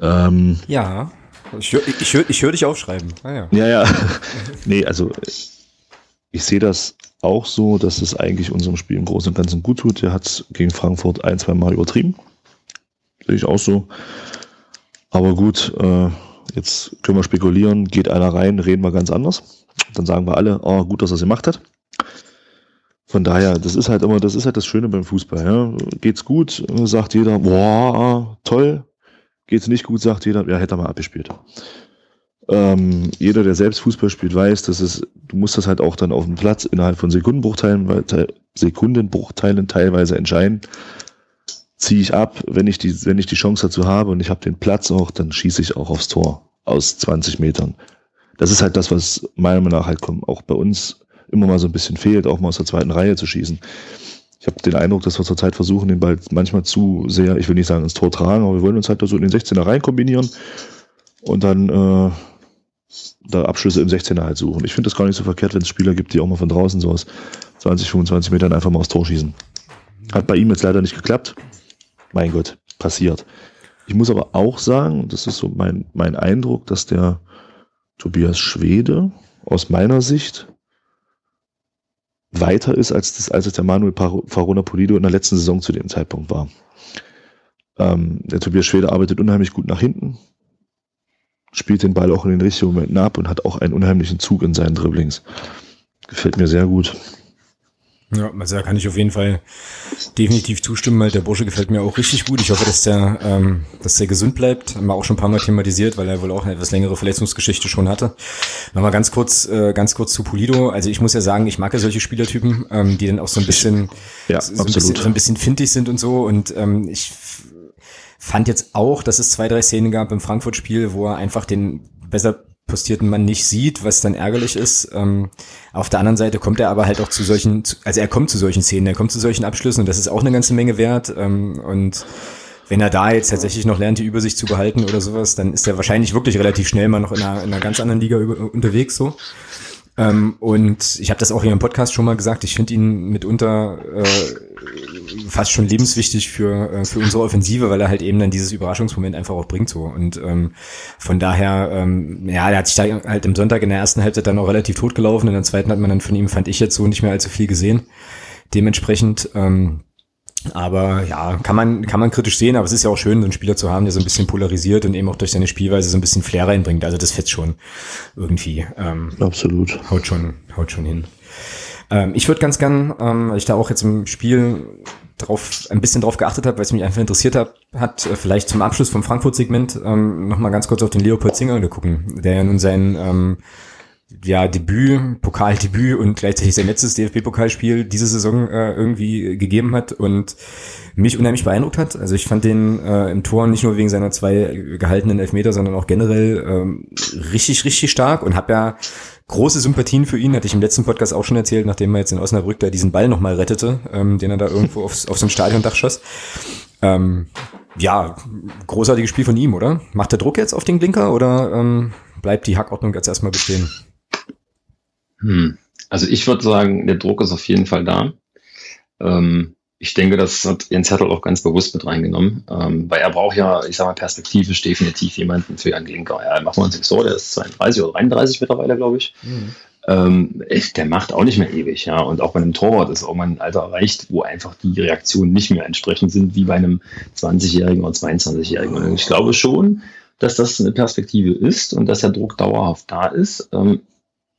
Ähm, ja, ich, ich, ich, ich höre dich aufschreiben. Ah, ja. ja, ja. nee, also ich sehe das auch so, dass es eigentlich unserem Spiel im Großen und Ganzen gut tut. Er hat es gegen Frankfurt ein, zwei Mal übertrieben. Sehe ich auch so. Aber gut, äh, jetzt können wir spekulieren. Geht einer rein, reden wir ganz anders. Dann sagen wir alle, oh, gut, dass er es gemacht hat. Von daher, das ist halt immer, das ist halt das Schöne beim Fußball. Ja. Geht's gut, sagt jeder, boah, toll. Geht's nicht gut, sagt jeder, ja, hätte er mal abgespielt. Ähm, jeder, der selbst Fußball spielt, weiß, dass es, du musst das halt auch dann auf dem Platz innerhalb von Sekundenbruchteilen, Sekundenbruchteilen teilweise entscheiden. Ziehe ich ab, wenn ich die, wenn ich die Chance dazu habe und ich habe den Platz auch, dann schieße ich auch aufs Tor aus 20 Metern. Das ist halt das, was meiner Meinung nach halt auch bei uns immer mal so ein bisschen fehlt, auch mal aus der zweiten Reihe zu schießen. Ich habe den Eindruck, dass wir zurzeit versuchen, den Ball manchmal zu sehr, ich will nicht sagen ins Tor tragen, aber wir wollen uns halt so in den 16er rein kombinieren und dann äh, da Abschlüsse im 16er halt suchen. Ich finde das gar nicht so verkehrt, wenn es Spieler gibt, die auch mal von draußen so aus 20, 25 Metern einfach mal aufs Tor schießen. Hat bei ihm jetzt leider nicht geklappt. Mein Gott, passiert. Ich muss aber auch sagen, das ist so mein, mein Eindruck, dass der Tobias Schwede aus meiner Sicht weiter ist, als, das, als es der Manuel Farona Polido in der letzten Saison zu dem Zeitpunkt war. Ähm, der Tobias Schwede arbeitet unheimlich gut nach hinten, spielt den Ball auch in den richtigen Momenten ab und hat auch einen unheimlichen Zug in seinen Dribblings. Gefällt mir sehr gut. Ja, also da kann ich auf jeden Fall definitiv zustimmen, weil der Bursche gefällt mir auch richtig gut. Ich hoffe, dass der, ähm, dass der gesund bleibt. Haben wir auch schon ein paar Mal thematisiert, weil er wohl auch eine etwas längere Verletzungsgeschichte schon hatte. Nochmal ganz kurz, äh, ganz kurz zu Pulido. Also ich muss ja sagen, ich mag ja solche Spielertypen, ähm, die dann auch so ein bisschen, ja, so, ein bisschen, so ein bisschen findig sind und so. Und ähm, ich fand jetzt auch, dass es zwei, drei Szenen gab im Frankfurt-Spiel, wo er einfach den besser postierten Mann nicht sieht, was dann ärgerlich ist. Ähm, auf der anderen Seite kommt er aber halt auch zu solchen, also er kommt zu solchen Szenen, er kommt zu solchen Abschlüssen und das ist auch eine ganze Menge wert. Ähm, und wenn er da jetzt tatsächlich noch lernt, die Übersicht zu behalten oder sowas, dann ist er wahrscheinlich wirklich relativ schnell mal noch in einer, in einer ganz anderen Liga über, unterwegs so. Ähm, und ich habe das auch hier im Podcast schon mal gesagt, ich finde ihn mitunter äh, fast schon lebenswichtig für, äh, für unsere Offensive, weil er halt eben dann dieses Überraschungsmoment einfach auch bringt so. Und ähm, von daher, ähm, ja, der hat sich da halt im Sonntag in der ersten Halbzeit dann auch relativ tot gelaufen. In der zweiten hat man dann von ihm, fand ich jetzt so nicht mehr allzu viel gesehen. Dementsprechend, ähm, aber ja, kann man, kann man kritisch sehen, aber es ist ja auch schön, so einen Spieler zu haben, der so ein bisschen polarisiert und eben auch durch seine Spielweise so ein bisschen Flair reinbringt. Also das fetzt schon irgendwie. Ähm, Absolut. Haut schon, haut schon hin. Ähm, ich würde ganz gern, ähm, weil ich da auch jetzt im Spiel drauf, ein bisschen drauf geachtet habe, weil es mich einfach interessiert hat, hat äh, vielleicht zum Abschluss vom Frankfurt-Segment ähm, nochmal ganz kurz auf den Leopold Zinger gucken, der ja nun sein ähm, ja, Debüt, Pokaldebüt und gleichzeitig sein letztes DFB-Pokalspiel diese Saison äh, irgendwie gegeben hat und mich unheimlich beeindruckt hat. Also ich fand den äh, im Tor nicht nur wegen seiner zwei gehaltenen Elfmeter, sondern auch generell ähm, richtig, richtig stark und habe ja große Sympathien für ihn, hatte ich im letzten Podcast auch schon erzählt, nachdem er jetzt in Osnabrück da diesen Ball nochmal rettete, ähm, den er da irgendwo aufs, auf so ein Stadiondach schoss. Ähm, ja, großartiges Spiel von ihm, oder? Macht der Druck jetzt auf den Blinker oder ähm, bleibt die Hackordnung jetzt erstmal bestehen? Hm. Also ich würde sagen, der Druck ist auf jeden Fall da. Ähm, ich denke, das hat Jens Hertel auch ganz bewusst mit reingenommen, ähm, weil er braucht ja, ich sage mal, perspektivisch definitiv jemanden für Jan Linker. Ja, machen wir uns nicht so, der ist 32 oder 33 mittlerweile, glaube ich. Mhm. Ähm, der macht auch nicht mehr ewig, ja. Und auch bei einem Torwart ist irgendwann ein Alter erreicht, wo einfach die Reaktionen nicht mehr entsprechend sind wie bei einem 20-Jährigen oder 22-Jährigen. Und ich glaube schon, dass das eine Perspektive ist und dass der Druck dauerhaft da ist. Ähm,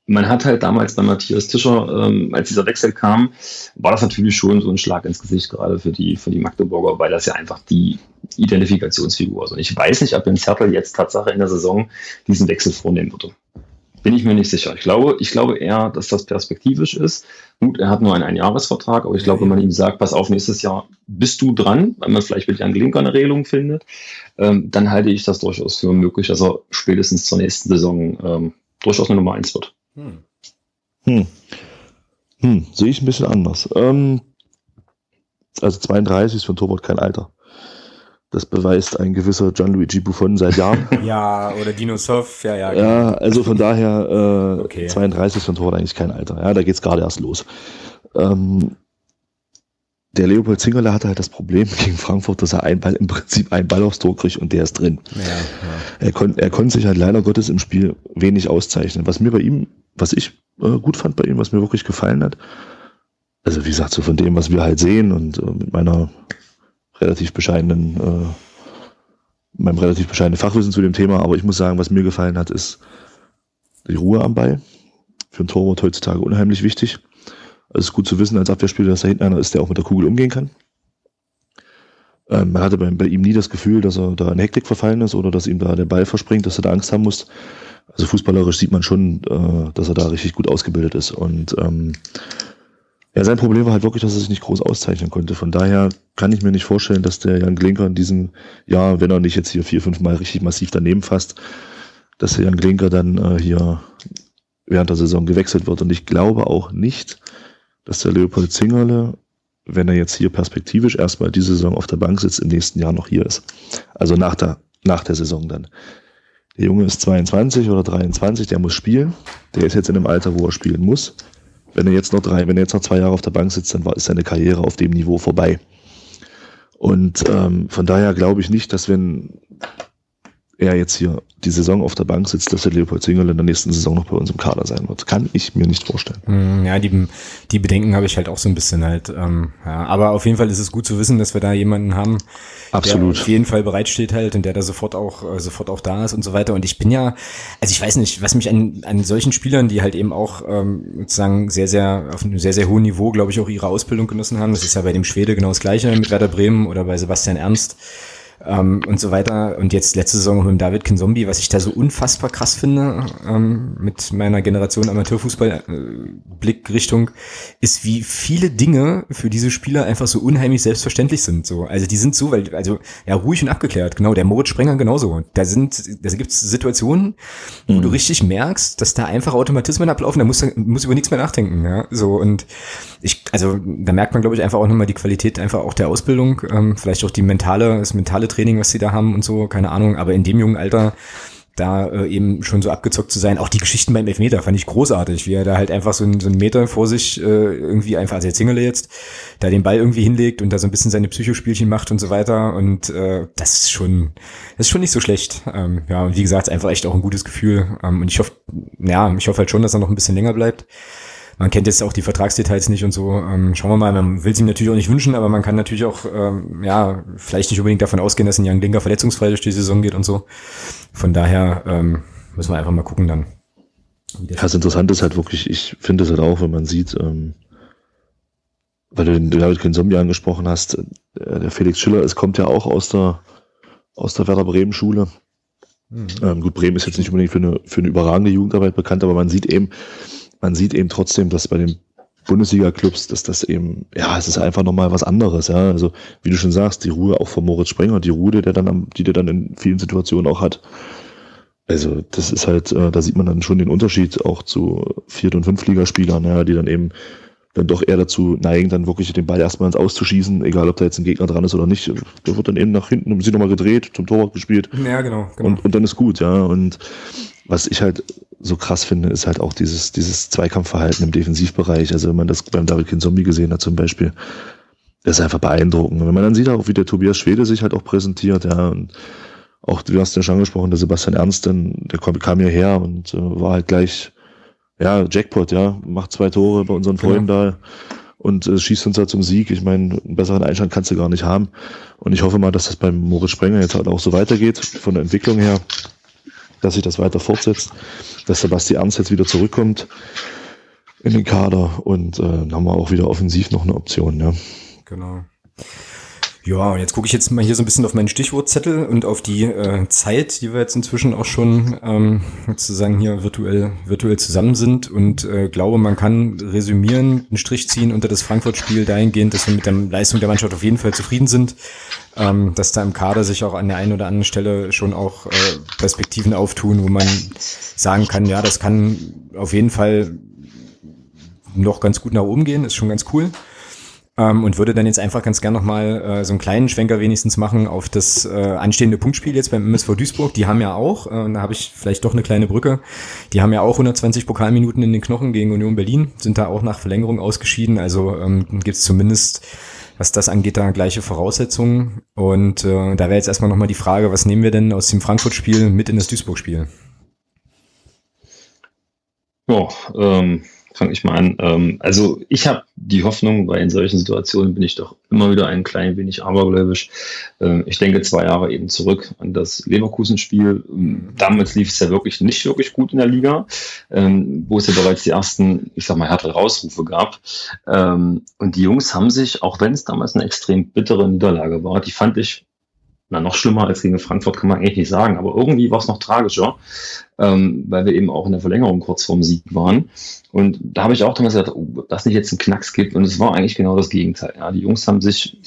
man hat halt damals bei Matthias Tischer, ähm, als dieser Wechsel kam, war das natürlich schon so ein Schlag ins Gesicht, gerade für die, für die Magdeburger, weil das ja einfach die Identifikationsfigur ist. Und ich weiß nicht, ob Jens Hertel jetzt Tatsache in der Saison diesen Wechsel vornehmen würde. Bin ich mir nicht sicher. Ich glaube, ich glaube eher, dass das perspektivisch ist. Gut, er hat nur einen Einjahresvertrag, aber ich glaube, wenn man ihm sagt, pass auf, nächstes Jahr bist du dran, weil man vielleicht mit Jan Glinker eine Regelung findet, ähm, dann halte ich das durchaus für möglich, dass er spätestens zur nächsten Saison ähm, durchaus eine Nummer eins wird. Hm. Hm. Hm. Sehe ich ein bisschen anders. Ähm, also 32 ist für ein Torwart kein Alter. Das beweist ein gewisser Gianluigi Buffon seit Jahren. ja, oder Dino Soff, ja, ja. Ja, genau. also von daher, äh, okay. 32 für ein Tor eigentlich kein Alter. Ja, da geht's gerade erst los. Ähm, der Leopold Zingerle hatte halt das Problem gegen Frankfurt, dass er ein Ball, im Prinzip einen Ball aufs Tor kriegt und der ist drin. Ja, ja. Er, kon er konnte sich halt leider Gottes im Spiel wenig auszeichnen. Was mir bei ihm, was ich äh, gut fand bei ihm, was mir wirklich gefallen hat, also wie gesagt, so von dem, was wir halt sehen und äh, mit meiner relativ bescheidenen, äh, meinem relativ bescheidenen Fachwissen zu dem Thema, aber ich muss sagen, was mir gefallen hat, ist die Ruhe am Ball. Für ein Torwart heutzutage unheimlich wichtig. Es ist gut zu wissen als Abwehrspieler, dass da hinten einer ist, der auch mit der Kugel umgehen kann. Ähm, man hatte bei, bei, ihm nie das Gefühl, dass er da in Hektik verfallen ist oder dass ihm da der Ball verspringt, dass er da Angst haben muss. Also fußballerisch sieht man schon, äh, dass er da richtig gut ausgebildet ist. Und ähm, ja, sein Problem war halt wirklich, dass er sich nicht groß auszeichnen konnte. Von daher kann ich mir nicht vorstellen, dass der Jan Glinker in diesem Jahr, wenn er nicht jetzt hier vier, fünf Mal richtig massiv daneben fasst, dass der Jan Glinker dann äh, hier während der Saison gewechselt wird. Und ich glaube auch nicht, dass der Leopold Zingerle, wenn er jetzt hier perspektivisch erstmal diese Saison auf der Bank sitzt, im nächsten Jahr noch hier ist. Also nach der, nach der Saison dann. Der Junge ist 22 oder 23, der muss spielen. Der ist jetzt in einem Alter, wo er spielen muss. Wenn er jetzt noch drei, wenn er jetzt noch zwei Jahre auf der Bank sitzt, dann ist seine Karriere auf dem Niveau vorbei. Und ähm, von daher glaube ich nicht, dass wenn er jetzt hier die Saison auf der Bank sitzt, dass der Leopold Singerl in der nächsten Saison noch bei uns im Kader sein wird. Kann ich mir nicht vorstellen. Hm, ja, die, die Bedenken habe ich halt auch so ein bisschen halt. Ähm, ja, aber auf jeden Fall ist es gut zu wissen, dass wir da jemanden haben, Absolut. der auf jeden Fall bereitsteht halt und der da sofort auch äh, sofort auch da ist und so weiter. Und ich bin ja, also ich weiß nicht, was mich an, an solchen Spielern, die halt eben auch ähm, sozusagen sehr, sehr auf einem sehr, sehr hohen Niveau, glaube ich, auch ihre Ausbildung genossen haben. Das ist ja bei dem Schwede genau das gleiche mit Werder Bremen oder bei Sebastian Ernst ähm, und so weiter. Und jetzt letzte Saison mit dem David Kinzombie, was ich da so unfassbar krass finde, ähm, mit meiner Generation Amateurfußball-Blickrichtung, äh, ist, wie viele Dinge für diese Spieler einfach so unheimlich selbstverständlich sind. So, also die sind so, weil, also ja, ruhig und abgeklärt, genau, der Moritz Sprenger genauso. Da sind, da gibt es Situationen, wo mhm. du richtig merkst, dass da einfach Automatismen ablaufen, da muss, muss über nichts mehr nachdenken. Ja? So, und ich, also da merkt man, glaube ich, einfach auch nochmal die Qualität einfach auch der Ausbildung, ähm, vielleicht auch die mentale, das mentale Training, was sie da haben und so, keine Ahnung, aber in dem jungen Alter da äh, eben schon so abgezockt zu sein. Auch die Geschichten beim Elfmeter fand ich großartig, wie er da halt einfach so, ein, so einen Meter vor sich äh, irgendwie einfach, also jetzt Single jetzt, da den Ball irgendwie hinlegt und da so ein bisschen seine Psychospielchen macht und so weiter. Und äh, das ist schon, das ist schon nicht so schlecht. Ähm, ja, und wie gesagt, einfach echt auch ein gutes Gefühl. Ähm, und ich hoffe, ja, ich hoffe halt schon, dass er noch ein bisschen länger bleibt man kennt jetzt auch die Vertragsdetails nicht und so. Ähm, schauen wir mal, man will es ihm natürlich auch nicht wünschen, aber man kann natürlich auch, ähm, ja, vielleicht nicht unbedingt davon ausgehen, dass ein Young Linker verletzungsfrei durch die Saison geht und so. Von daher ähm, müssen wir einfach mal gucken dann. Ja, das Interessante ist halt wirklich, ich finde es halt auch, wenn man sieht, ähm, weil du den David Kensombi angesprochen hast, äh, der Felix Schiller, es kommt ja auch aus der, aus der Werder Bremen Schule. Mhm. Ähm, gut, Bremen ist jetzt nicht unbedingt für eine, für eine überragende Jugendarbeit bekannt, aber man sieht eben, man sieht eben trotzdem, dass bei den Bundesliga-Clubs, dass das eben, ja, es ist einfach nochmal was anderes, ja. Also, wie du schon sagst, die Ruhe auch von Moritz Sprenger, die Ruhe, der dann am, die der dann in vielen Situationen auch hat. Also, das ist halt, äh, da sieht man dann schon den Unterschied auch zu Viert- und Fünftligaspielern, ja, die dann eben dann doch eher dazu neigen, dann wirklich den Ball erstmal ins Auszuschießen, egal ob da jetzt ein Gegner dran ist oder nicht. Der wird dann eben nach hinten um sie nochmal gedreht, zum Torwart gespielt. Ja, genau. genau. Und, und dann ist gut, ja. Und was ich halt so krass finde, ist halt auch dieses, dieses Zweikampfverhalten im Defensivbereich. Also wenn man das beim David Kind Zombie gesehen hat zum Beispiel, das ist einfach beeindruckend. Wenn man dann sieht auch, wie der Tobias Schwede sich halt auch präsentiert, ja, und auch, du hast ja schon angesprochen, der Sebastian Ernst, denn, der kam, kam hierher und äh, war halt gleich, ja, Jackpot, ja, macht zwei Tore bei unseren Freunden genau. da und äh, schießt uns da zum Sieg. Ich meine, einen besseren Einstand kannst du gar nicht haben. Und ich hoffe mal, dass das beim Moritz Sprenger jetzt halt auch so weitergeht, von der Entwicklung her dass sich das weiter fortsetzt, dass Sebastian Ernst jetzt wieder zurückkommt in den Kader und äh, dann haben wir auch wieder offensiv noch eine Option. Ja. Genau. Ja, und jetzt gucke ich jetzt mal hier so ein bisschen auf meinen Stichwortzettel und auf die äh, Zeit, die wir jetzt inzwischen auch schon ähm, sozusagen hier virtuell, virtuell zusammen sind und äh, glaube, man kann resümieren, einen Strich ziehen unter das Frankfurt-Spiel dahingehend, dass wir mit der Leistung der Mannschaft auf jeden Fall zufrieden sind, ähm, dass da im Kader sich auch an der einen oder anderen Stelle schon auch äh, Perspektiven auftun, wo man sagen kann, ja, das kann auf jeden Fall noch ganz gut nach oben gehen, ist schon ganz cool. Ähm, und würde dann jetzt einfach ganz gern nochmal äh, so einen kleinen Schwenker wenigstens machen auf das äh, anstehende Punktspiel jetzt beim MSV Duisburg. Die haben ja auch, äh, da habe ich vielleicht doch eine kleine Brücke, die haben ja auch 120 Pokalminuten in den Knochen gegen Union Berlin, sind da auch nach Verlängerung ausgeschieden. Also ähm, gibt es zumindest was das angeht, da gleiche Voraussetzungen. Und äh, da wäre jetzt erstmal nochmal die Frage, was nehmen wir denn aus dem Frankfurt-Spiel mit in das Duisburg-Spiel? Ja, ähm, fange ich mal an. Ähm, also ich habe die Hoffnung, weil in solchen Situationen bin ich doch immer wieder ein klein wenig abergläubisch. Ähm, ich denke zwei Jahre eben zurück an das Leverkusen-Spiel. Ähm, damals lief es ja wirklich nicht wirklich gut in der Liga, ähm, wo es ja bereits die ersten, ich sag mal, härtere Rausrufe gab. Ähm, und die Jungs haben sich, auch wenn es damals eine extrem bittere Niederlage war, die fand ich na, noch schlimmer als gegen Frankfurt kann man eigentlich nicht sagen, aber irgendwie war es noch tragischer, ähm, weil wir eben auch in der Verlängerung kurz vorm Sieg waren. Und da habe ich auch damals gesagt, oh, ob das nicht jetzt einen Knacks gibt. Und es war eigentlich genau das Gegenteil. Ja, die Jungs haben sich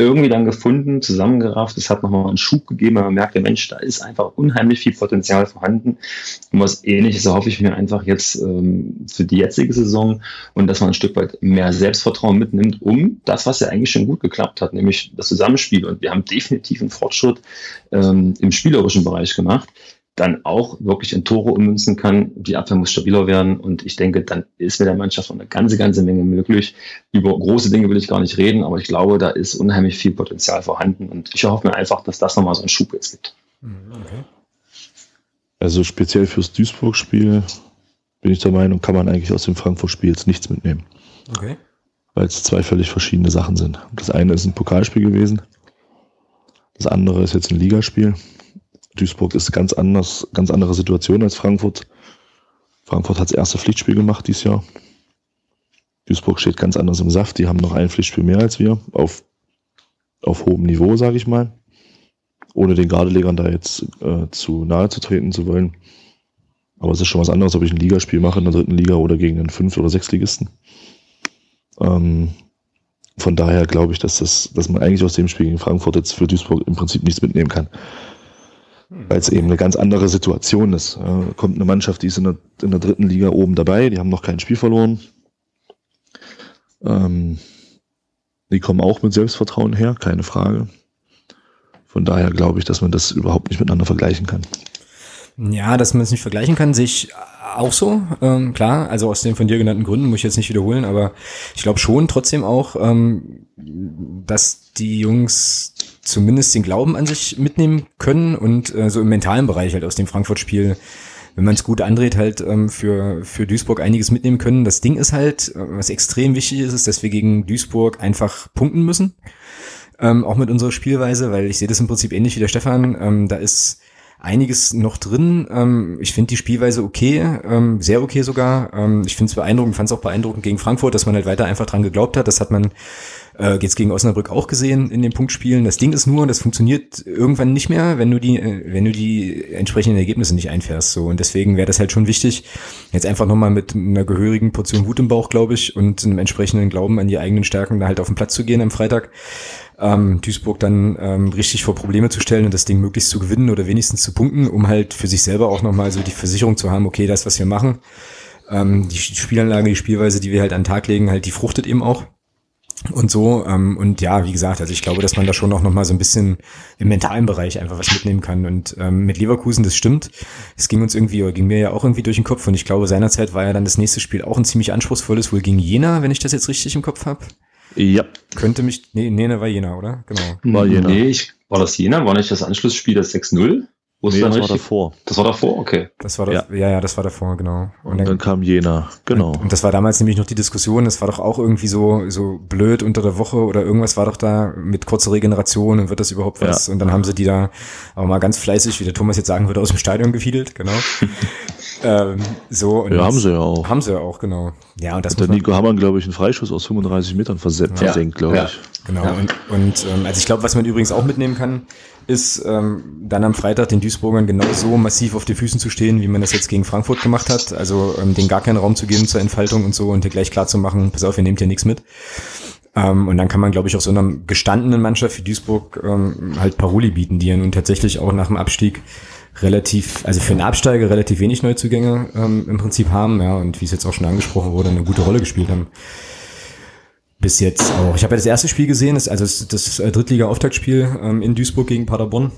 irgendwie dann gefunden, zusammengerafft. Es hat nochmal einen Schub gegeben, weil man merkt, der Mensch, da ist einfach unheimlich viel Potenzial vorhanden. Und was ähnliches erhoffe ich mir einfach jetzt ähm, für die jetzige Saison und dass man ein Stück weit mehr Selbstvertrauen mitnimmt, um das, was ja eigentlich schon gut geklappt hat, nämlich das Zusammenspiel. Und wir haben definitiv einen Fortschritt ähm, im spielerischen Bereich gemacht dann auch wirklich in Tore ummünzen kann. Die Abwehr muss stabiler werden und ich denke, dann ist mit der Mannschaft noch eine ganze, ganze Menge möglich. Über große Dinge will ich gar nicht reden, aber ich glaube, da ist unheimlich viel Potenzial vorhanden und ich hoffe mir einfach, dass das nochmal so einen Schub jetzt gibt. Mhm, okay. Also speziell fürs Duisburg-Spiel bin ich der Meinung, kann man eigentlich aus dem Frankfurt-Spiel jetzt nichts mitnehmen. Okay. Weil es zwei völlig verschiedene Sachen sind. Das eine ist ein Pokalspiel gewesen. Das andere ist jetzt ein Ligaspiel. Duisburg ist ganz anders, ganz andere Situation als Frankfurt. Frankfurt hat das erste Pflichtspiel gemacht dieses Jahr. Duisburg steht ganz anders im Saft. Die haben noch ein Pflichtspiel mehr als wir auf, auf hohem Niveau, sage ich mal. Ohne den Gardelegern da jetzt äh, zu nahe zu treten zu wollen. Aber es ist schon was anderes, ob ich ein Ligaspiel mache in der dritten Liga oder gegen einen Fünf- oder Sechsligisten. Ähm, von daher glaube ich, dass, das, dass man eigentlich aus dem Spiel gegen Frankfurt jetzt für Duisburg im Prinzip nichts mitnehmen kann weil es eben eine ganz andere Situation ist. Ja, kommt eine Mannschaft, die ist in der, in der dritten Liga oben dabei, die haben noch kein Spiel verloren. Ähm, die kommen auch mit Selbstvertrauen her, keine Frage. Von daher glaube ich, dass man das überhaupt nicht miteinander vergleichen kann. Ja, dass man es nicht vergleichen kann, sehe ich auch so. Ähm, klar, also aus den von dir genannten Gründen muss ich jetzt nicht wiederholen, aber ich glaube schon trotzdem auch, ähm, dass die Jungs zumindest den Glauben an sich mitnehmen können und äh, so im mentalen Bereich halt aus dem Frankfurt-Spiel, wenn man es gut andreht, halt ähm, für, für Duisburg einiges mitnehmen können. Das Ding ist halt, äh, was extrem wichtig ist, ist, dass wir gegen Duisburg einfach punkten müssen. Ähm, auch mit unserer Spielweise, weil ich sehe das im Prinzip ähnlich wie der Stefan. Ähm, da ist einiges noch drin. Ähm, ich finde die Spielweise okay, ähm, sehr okay sogar. Ähm, ich finde es beeindruckend, fand es auch beeindruckend gegen Frankfurt, dass man halt weiter einfach dran geglaubt hat. Das hat man äh, jetzt gegen Osnabrück auch gesehen in den Punktspielen. Das Ding ist nur, das funktioniert irgendwann nicht mehr, wenn du die, äh, wenn du die entsprechenden Ergebnisse nicht einfährst. So und deswegen wäre das halt schon wichtig, jetzt einfach nochmal mit einer gehörigen Portion Wut im Bauch, glaube ich, und einem entsprechenden Glauben an die eigenen Stärken da halt auf den Platz zu gehen am Freitag. Ähm, Duisburg dann ähm, richtig vor Probleme zu stellen und das Ding möglichst zu gewinnen oder wenigstens zu punkten, um halt für sich selber auch nochmal so die Versicherung zu haben, okay, das, was wir machen, ähm, die Spielanlage, die Spielweise, die wir halt an den Tag legen, halt, die fruchtet eben auch und so. Ähm, und ja, wie gesagt, also ich glaube, dass man da schon auch noch mal so ein bisschen im mentalen Bereich einfach was mitnehmen kann. Und ähm, mit Leverkusen, das stimmt. Es ging uns irgendwie, oder ging mir ja auch irgendwie durch den Kopf. Und ich glaube, seinerzeit war ja dann das nächste Spiel auch ein ziemlich anspruchsvolles, wohl gegen Jena, wenn ich das jetzt richtig im Kopf habe. Ja. Könnte mich, nee, nee, ne, war Jena, oder? Genau. War Jena. Nee, ich, war das Jena? War nicht das Anschlussspiel das 6-0? Wo nee, das war davor. Das war davor, okay. Das war ja. ja, ja, das war davor, genau. Und, und dann, dann, kam Jena, genau. Und, und, das war damals nämlich noch die Diskussion, das war doch auch irgendwie so, so blöd unter der Woche oder irgendwas war doch da mit kurzer Regeneration und wird das überhaupt was? Ja. Und dann haben sie die da aber mal ganz fleißig, wie der Thomas jetzt sagen würde, aus dem Stadion gefiedelt, genau. ähm, so. Und ja, haben sie ja auch. Haben sie ja auch, genau. Ja, und das und der Nico Hamann, glaube ich, einen Freischuss aus 35 Metern versenkt, ja. glaube ich. Genau. Und, und ähm, also ich glaube, was man übrigens auch mitnehmen kann, ist ähm, dann am Freitag den Duisburgern genau so massiv auf die Füßen zu stehen, wie man das jetzt gegen Frankfurt gemacht hat. Also ähm, den gar keinen Raum zu geben zur Entfaltung und so und dir gleich klar zu machen, pass auf, ihr nehmt hier nichts mit. Ähm, und dann kann man, glaube ich, auch so einer gestandenen Mannschaft wie Duisburg ähm, halt Paroli bieten, die ja nun tatsächlich auch nach dem Abstieg relativ, also für einen Absteiger relativ wenig Neuzugänge ähm, im Prinzip haben, ja, und wie es jetzt auch schon angesprochen wurde, eine gute Rolle gespielt haben. Bis jetzt auch. Ich habe ja das erste Spiel gesehen, das, also das, das äh, Drittliga-Auftaktspiel ähm, in Duisburg gegen Paderborn.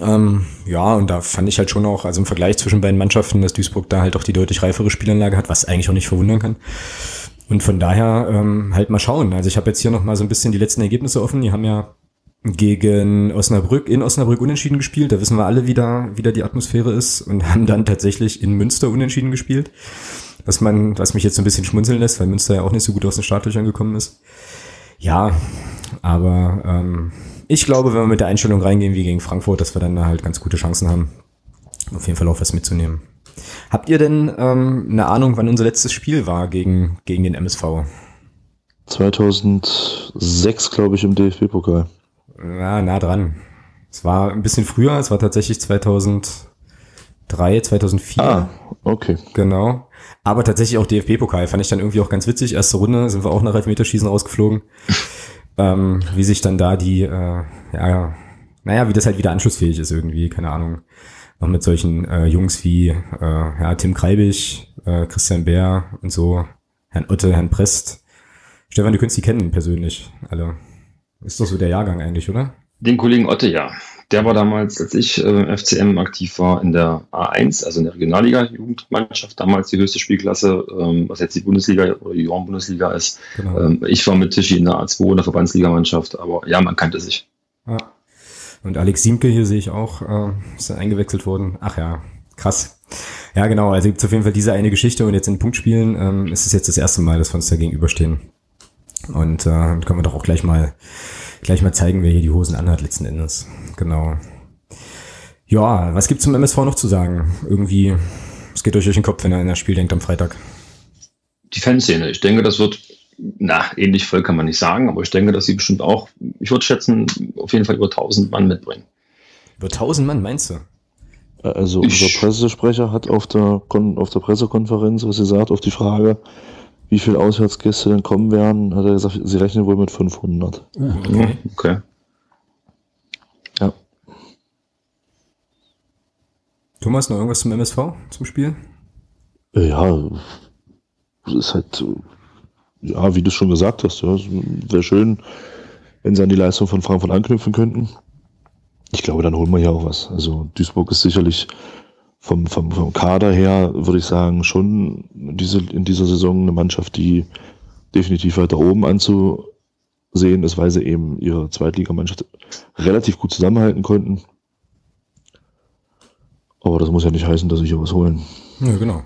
Ähm, ja, und da fand ich halt schon auch, also im Vergleich zwischen beiden Mannschaften, dass Duisburg da halt auch die deutlich reifere Spielanlage hat, was eigentlich auch nicht verwundern kann. Und von daher ähm, halt mal schauen. Also ich habe jetzt hier noch mal so ein bisschen die letzten Ergebnisse offen. Die haben ja gegen Osnabrück in Osnabrück unentschieden gespielt. Da wissen wir alle, wie da, wie da die Atmosphäre ist und haben dann tatsächlich in Münster unentschieden gespielt. Was man, was mich jetzt so ein bisschen schmunzeln lässt, weil Münster ja auch nicht so gut aus den Startlöchern gekommen ist. Ja, aber ähm, ich glaube, wenn wir mit der Einstellung reingehen wie gegen Frankfurt, dass wir dann da halt ganz gute Chancen haben, auf jeden Fall auch was mitzunehmen. Habt ihr denn ähm, eine Ahnung, wann unser letztes Spiel war gegen, gegen den MSV? 2006, glaube ich, im DFB-Pokal. Ja, nah dran. Es war ein bisschen früher, es war tatsächlich 2003, 2004. Ah, okay. Genau. Aber tatsächlich auch DFB-Pokal fand ich dann irgendwie auch ganz witzig. Erste Runde sind wir auch nach Elfmeterschießen rausgeflogen. ähm, wie sich dann da die, äh, ja, naja, wie das halt wieder anschlussfähig ist irgendwie, keine Ahnung. Noch mit solchen äh, Jungs wie äh, ja, Tim Kreibig, äh, Christian Bär und so, Herrn Otte, Herrn Prest. Stefan, du könntest die kennen persönlich, alle. Ist doch so der Jahrgang eigentlich, oder? Den Kollegen Otte, ja. Der war damals, als ich äh, FCM aktiv war, in der A1, also in der Regionalliga-Jugendmannschaft, damals die höchste Spielklasse, ähm, was jetzt die Bundesliga oder die Junioren-Bundesliga ist. Genau. Ähm, ich war mit Tischi in der A2 in der Verbandsligamannschaft, aber ja, man kannte sich. Ja. Und Alex Siemke hier sehe ich auch, äh, ist eingewechselt worden. Ach ja, krass. Ja, genau, also gibt es auf jeden Fall diese eine Geschichte und jetzt in Punktspielen ähm, ist es jetzt das erste Mal, dass wir uns da gegenüberstehen. Und äh, dann können wir doch auch gleich mal, gleich mal zeigen, wer hier die Hosen anhat letzten Endes. Genau. Ja, was gibt's zum MSV noch zu sagen? Irgendwie, es geht euch durch den Kopf, wenn er in das Spiel denkt am Freitag. Die Fanszene. Ich denke, das wird, na, ähnlich voll kann man nicht sagen, aber ich denke, dass sie bestimmt auch, ich würde schätzen, auf jeden Fall über 1000 Mann mitbringen. Über 1000 Mann, meinst du? Also ich, unser Pressesprecher hat auf der, auf der Pressekonferenz, was gesagt, auf die Frage, wie viele Auswärtsgäste denn kommen werden, hat er gesagt, sie rechnen wohl mit 500. Okay. okay. Ja. Thomas, noch irgendwas zum MSV, zum Spiel? Ja, es ist halt, ja, wie du schon gesagt hast, ja, wäre schön, wenn sie an die Leistung von Frankfurt anknüpfen könnten. Ich glaube, dann holen wir ja auch was. Also Duisburg ist sicherlich vom, vom, vom Kader her würde ich sagen, schon diese, in dieser Saison eine Mannschaft, die definitiv weiter oben anzusehen ist, weil sie eben ihre Zweitligamannschaft relativ gut zusammenhalten konnten. Aber das muss ja nicht heißen, dass sie hier was holen. Ja, genau.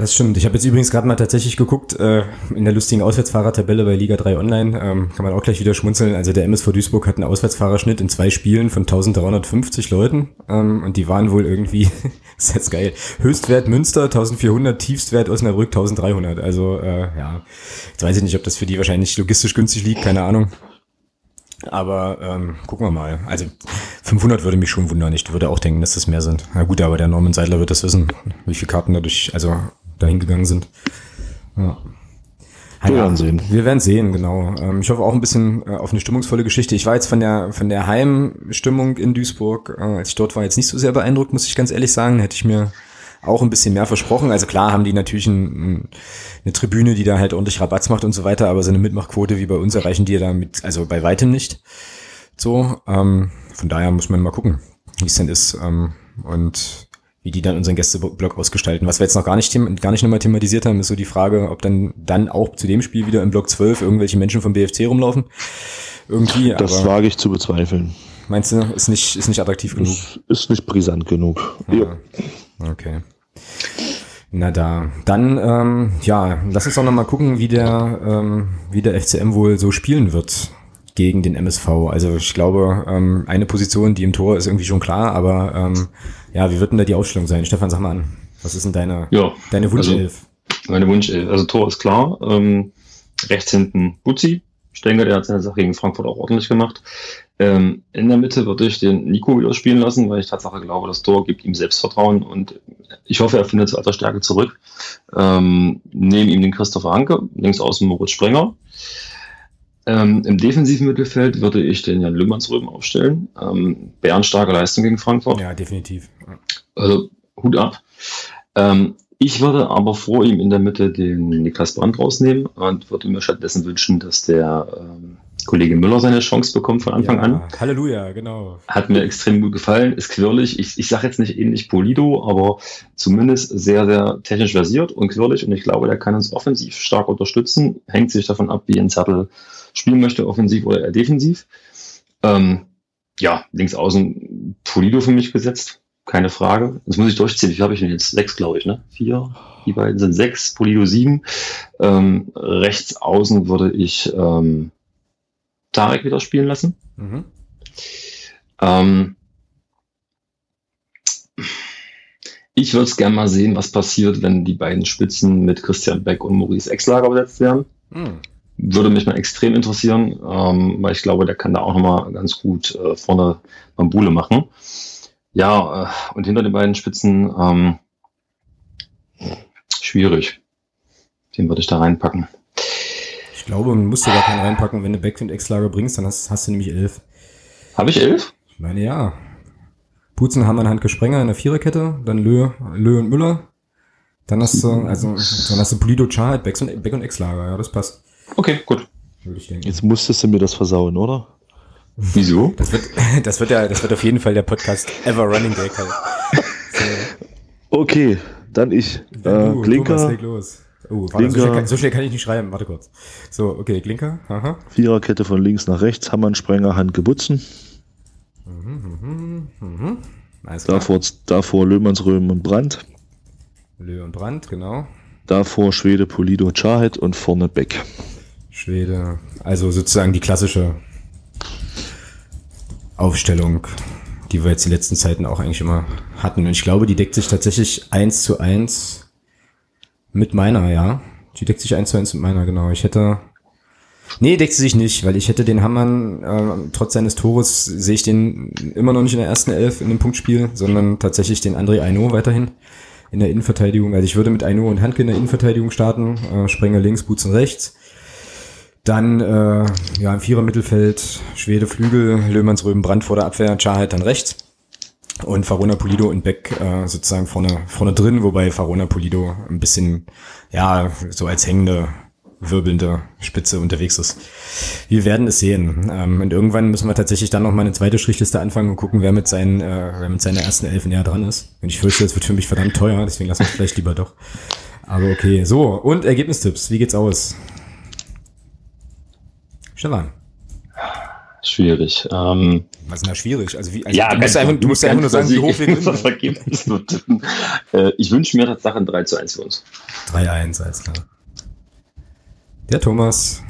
Das stimmt. Ich habe jetzt übrigens gerade mal tatsächlich geguckt, äh, in der lustigen Auswärtsfahrertabelle bei Liga 3 Online, ähm, kann man auch gleich wieder schmunzeln. Also der MSV Duisburg hat einen Auswärtsfahrerschnitt in zwei Spielen von 1350 Leuten ähm, und die waren wohl irgendwie, ist jetzt geil, Höchstwert Münster 1400, Tiefstwert Osnabrück 1300. Also äh, ja, jetzt weiß ich nicht, ob das für die wahrscheinlich logistisch günstig liegt, keine Ahnung. Aber ähm, gucken wir mal. Also 500 würde mich schon wundern. Ich würde auch denken, dass das mehr sind. Na gut, aber der Norman Seidler wird das wissen, wie viele Karten dadurch, also dahin gegangen sind. Ja. Wir werden sehen. Wir werden sehen, genau. Ähm, ich hoffe auch ein bisschen äh, auf eine stimmungsvolle Geschichte. Ich war jetzt von der von der Heimstimmung in Duisburg, äh, als ich dort war, jetzt nicht so sehr beeindruckt, muss ich ganz ehrlich sagen. Hätte ich mir auch ein bisschen mehr versprochen. Also klar haben die natürlich ein, eine Tribüne, die da halt ordentlich Rabatz macht und so weiter, aber so eine Mitmachquote wie bei uns erreichen die ja damit, also bei weitem nicht. So, ähm, von daher muss man mal gucken, wie es denn ist. Ähm, und wie die dann unseren Gästeblock ausgestalten. Was wir jetzt noch gar nicht, gar nicht nochmal thematisiert haben, ist so die Frage, ob dann, dann auch zu dem Spiel wieder im Block 12 irgendwelche Menschen vom BFC rumlaufen. Irgendwie. Das wage ich zu bezweifeln. Meinst du, ist nicht, ist nicht attraktiv genug? Ist, ist nicht brisant genug. Ja. Okay. Na da. Dann, ähm, ja, lass uns doch nochmal gucken, wie der, ähm, wie der FCM wohl so spielen wird gegen den MSV. Also ich glaube, ähm, eine Position, die im Tor ist irgendwie schon klar, aber ähm, ja, wie wird denn da die Aufstellung sein? Stefan, sag mal an. Was ist denn deine, ja, deine Wunschelf? Also, meine Wunschelf. Also Tor ist klar. Ähm, rechts hinten Butzi. Ich denke, der hat seine Sache gegen Frankfurt auch ordentlich gemacht. Ähm, in der Mitte würde ich den Nico wieder spielen lassen, weil ich Tatsache glaube, das Tor gibt ihm Selbstvertrauen und ich hoffe, er findet zu alter Stärke zurück. Ähm, neben ihm den Christopher Hanke, links außen Moritz Sprenger. Ähm, Im defensiven Mittelfeld würde ich den Jan Lümmernsröben aufstellen. Ähm, bärenstarke Leistung gegen Frankfurt. Ja, definitiv. Also Hut ab. Ähm, Ich würde aber vor ihm in der Mitte den Niklas Brandt rausnehmen und würde mir stattdessen wünschen, dass der ähm, Kollege Müller seine Chance bekommt von Anfang ja, an. Halleluja, genau. Hat mir extrem gut gefallen, ist quirlig. Ich, ich sage jetzt nicht ähnlich Polido, aber zumindest sehr, sehr technisch versiert und quirlig. Und ich glaube, der kann uns offensiv stark unterstützen. Hängt sich davon ab, wie ein Zettel spielen möchte, offensiv oder eher defensiv. Ähm, ja, links außen Polido für mich gesetzt. Keine Frage. Das muss ich durchziehen. Wie habe ich denn jetzt? Sechs, glaube ich, ne? Vier. Die beiden sind sechs, Polido sieben. Ähm, rechts außen würde ich ähm, Tarek wieder spielen lassen. Mhm. Ähm, ich würde es gerne mal sehen, was passiert, wenn die beiden Spitzen mit Christian Beck und Maurice Exlager besetzt werden. Mhm. Würde mich mal extrem interessieren, ähm, weil ich glaube, der kann da auch nochmal ganz gut äh, vorne Bambule machen. Ja, äh, und hinter den beiden Spitzen ähm, schwierig. Den würde ich da reinpacken. Ich glaube, man muss dir gar keinen reinpacken. Wenn du Back und X-Lager bringst, dann hast, hast, du nämlich elf. Habe ich elf? Ich meine, ja. Putzen, Hammann, Handke, Sprenger in der Viererkette, dann Lö, Lö und Müller. Dann hast du, also, dann hast du Polido, Charles, Beck und, Beck und X-Lager. Ja, das passt. Okay, gut. Jetzt musstest du mir das versauen, oder? Wieso? Das wird, das wird ja, das wird auf jeden Fall der Podcast Ever Running Day. So. Okay, dann ich. Äh, Klinker. Thomas, los. Oh, warte, so, schnell kann, so, schnell kann, ich nicht schreiben. Warte kurz. So, okay, Klinker. Aha. Viererkette von links nach rechts. Hammern, Sprenger, Hand, Gebutzen. Mhm, mhm, mhm. davor, davor Löhmannsröhm und Brandt. Löh und Brandt, genau. Davor Schwede, Polido, Chahed und vorne Beck. Schwede, also sozusagen die klassische Aufstellung, die wir jetzt die letzten Zeiten auch eigentlich immer hatten. Und ich glaube, die deckt sich tatsächlich eins zu eins mit meiner, ja. Die deckt sich eins zu eins mit meiner, genau. Ich hätte. Nee, deckt sie sich nicht, weil ich hätte den Hammann, äh, trotz seines Tores, sehe ich den immer noch nicht in der ersten Elf in dem Punktspiel, sondern tatsächlich den André Aino weiterhin in der Innenverteidigung. Also ich würde mit Aino und Handke in der Innenverteidigung starten, äh, Sprenger links, Butzen rechts. Dann äh, ja im Vierer Mittelfeld Schwede Flügel, Löhmanns Röben Brand vor der Abwehr, Charheit dann rechts und Farona Polido und Beck äh, sozusagen vorne, vorne drin, wobei Farona Polido ein bisschen, ja, so als hängende, wirbelnde Spitze unterwegs ist. Wir werden es sehen. Ähm, und irgendwann müssen wir tatsächlich dann noch mal eine zweite Strichliste anfangen und gucken, wer mit, seinen, äh, wer mit seiner ersten Elf näher dran ist. Und ich fürchte, das wird für mich verdammt teuer, deswegen lassen wir es vielleicht lieber doch. Aber okay, so, und Ergebnistipps, wie geht's aus? Stefan. Schwierig. Ähm, Was ist denn da schwierig? Also wie, also ja, du, musst einfach, du musst ja einfach nur sagen, wie hoch wir gewinnen. äh, ich wünsche mir Tatsache ein 3 zu 1 für uns. 3-1, alles klar. Der Thomas.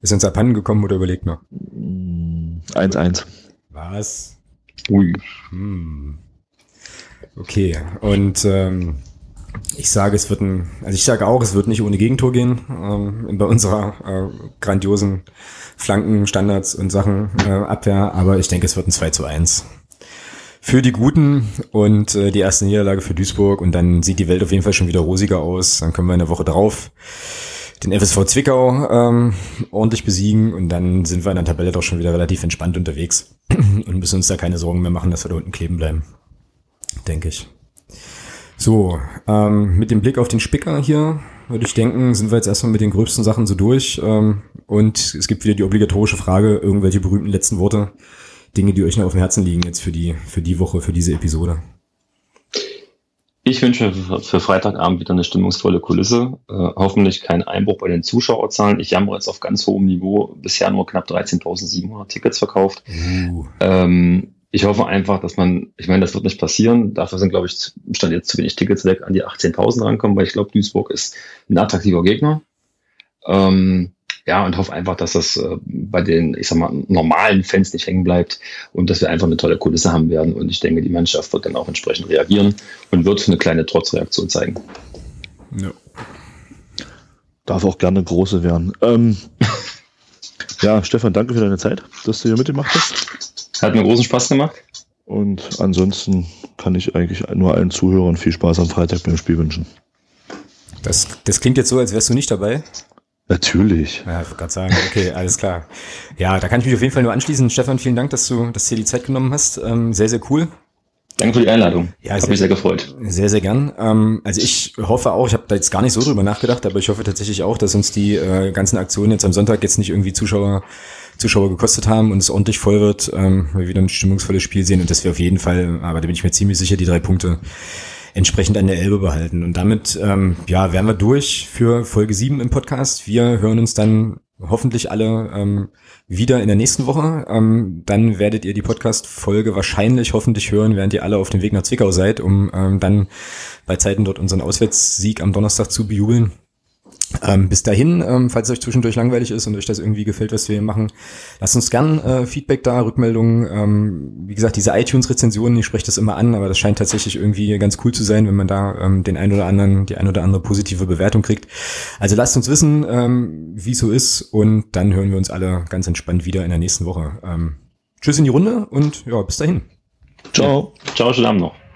Ist uns abhanden gekommen oder überlegt noch? 1-1. Was? Ui. Hm. Okay, und ähm, ich sage, es wird ein, also ich sage auch, es wird nicht ohne Gegentor gehen ähm, bei unserer äh, grandiosen Flanken, Standards und Sachen äh, Abwehr, aber ich denke, es wird ein 2 zu 1 für die Guten und äh, die erste Niederlage für Duisburg und dann sieht die Welt auf jeden Fall schon wieder rosiger aus. Dann können wir in der Woche drauf den FSV Zwickau ähm, ordentlich besiegen und dann sind wir in der Tabelle doch schon wieder relativ entspannt unterwegs und müssen uns da keine Sorgen mehr machen, dass wir da unten kleben bleiben. Denke ich. So, ähm, mit dem Blick auf den Spicker hier würde ich denken, sind wir jetzt erstmal mit den gröbsten Sachen so durch. Ähm, und es gibt wieder die obligatorische Frage, irgendwelche berühmten letzten Worte, Dinge, die euch noch auf dem Herzen liegen jetzt für die, für die Woche, für diese Episode. Ich wünsche für Freitagabend wieder eine stimmungsvolle Kulisse. Äh, hoffentlich kein Einbruch bei den Zuschauerzahlen. Ich jammer jetzt auf ganz hohem Niveau. Bisher nur knapp 13.700 Tickets verkauft. Uh. Ähm, ich hoffe einfach, dass man, ich meine, das wird nicht passieren. Dafür sind, glaube ich, stand jetzt zu wenig Tickets weg, an die 18.000 rankommen, weil ich glaube, Duisburg ist ein attraktiver Gegner. Ähm, ja, und hoffe einfach, dass das äh, bei den, ich sag mal, normalen Fans nicht hängen bleibt und dass wir einfach eine tolle Kulisse haben werden. Und ich denke, die Mannschaft wird dann auch entsprechend reagieren und wird eine kleine Trotzreaktion zeigen. Ja. Darf auch gerne große werden. Ähm, ja, Stefan, danke für deine Zeit, dass du hier mitgemacht hast. Hat mir großen Spaß gemacht. Und ansonsten kann ich eigentlich nur allen Zuhörern viel Spaß am Freitag beim Spiel wünschen. Das, das klingt jetzt so, als wärst du nicht dabei. Natürlich. Ja, ich wollte gerade sagen, okay, alles klar. Ja, da kann ich mich auf jeden Fall nur anschließen. Stefan, vielen Dank, dass du, dass du dir die Zeit genommen hast. Ähm, sehr, sehr cool. Danke für die Einladung. Ja, Hat mich sehr gefreut. Sehr, sehr gern. Ähm, also ich hoffe auch, ich habe da jetzt gar nicht so drüber nachgedacht, aber ich hoffe tatsächlich auch, dass uns die äh, ganzen Aktionen jetzt am Sonntag jetzt nicht irgendwie Zuschauer Zuschauer gekostet haben und es ordentlich voll wird, ähm, wir wieder ein stimmungsvolles Spiel sehen und dass wir auf jeden Fall, aber da bin ich mir ziemlich sicher, die drei Punkte entsprechend an der Elbe behalten. Und damit, ähm, ja, wären wir durch für Folge 7 im Podcast. Wir hören uns dann hoffentlich alle ähm, wieder in der nächsten Woche. Ähm, dann werdet ihr die Podcast-Folge wahrscheinlich hoffentlich hören, während ihr alle auf dem Weg nach Zwickau seid, um ähm, dann bei Zeiten dort unseren Auswärtssieg am Donnerstag zu bejubeln. Ähm, bis dahin, ähm, falls es euch zwischendurch langweilig ist und euch das irgendwie gefällt, was wir hier machen, lasst uns gern äh, Feedback da, Rückmeldungen. Ähm, wie gesagt, diese iTunes-Rezensionen, ich spreche das immer an, aber das scheint tatsächlich irgendwie ganz cool zu sein, wenn man da ähm, den ein oder anderen, die ein oder andere positive Bewertung kriegt. Also lasst uns wissen, ähm, wie es so ist und dann hören wir uns alle ganz entspannt wieder in der nächsten Woche. Ähm, tschüss in die Runde und ja, bis dahin. Ciao. Ja. Ciao, schönen Abend noch.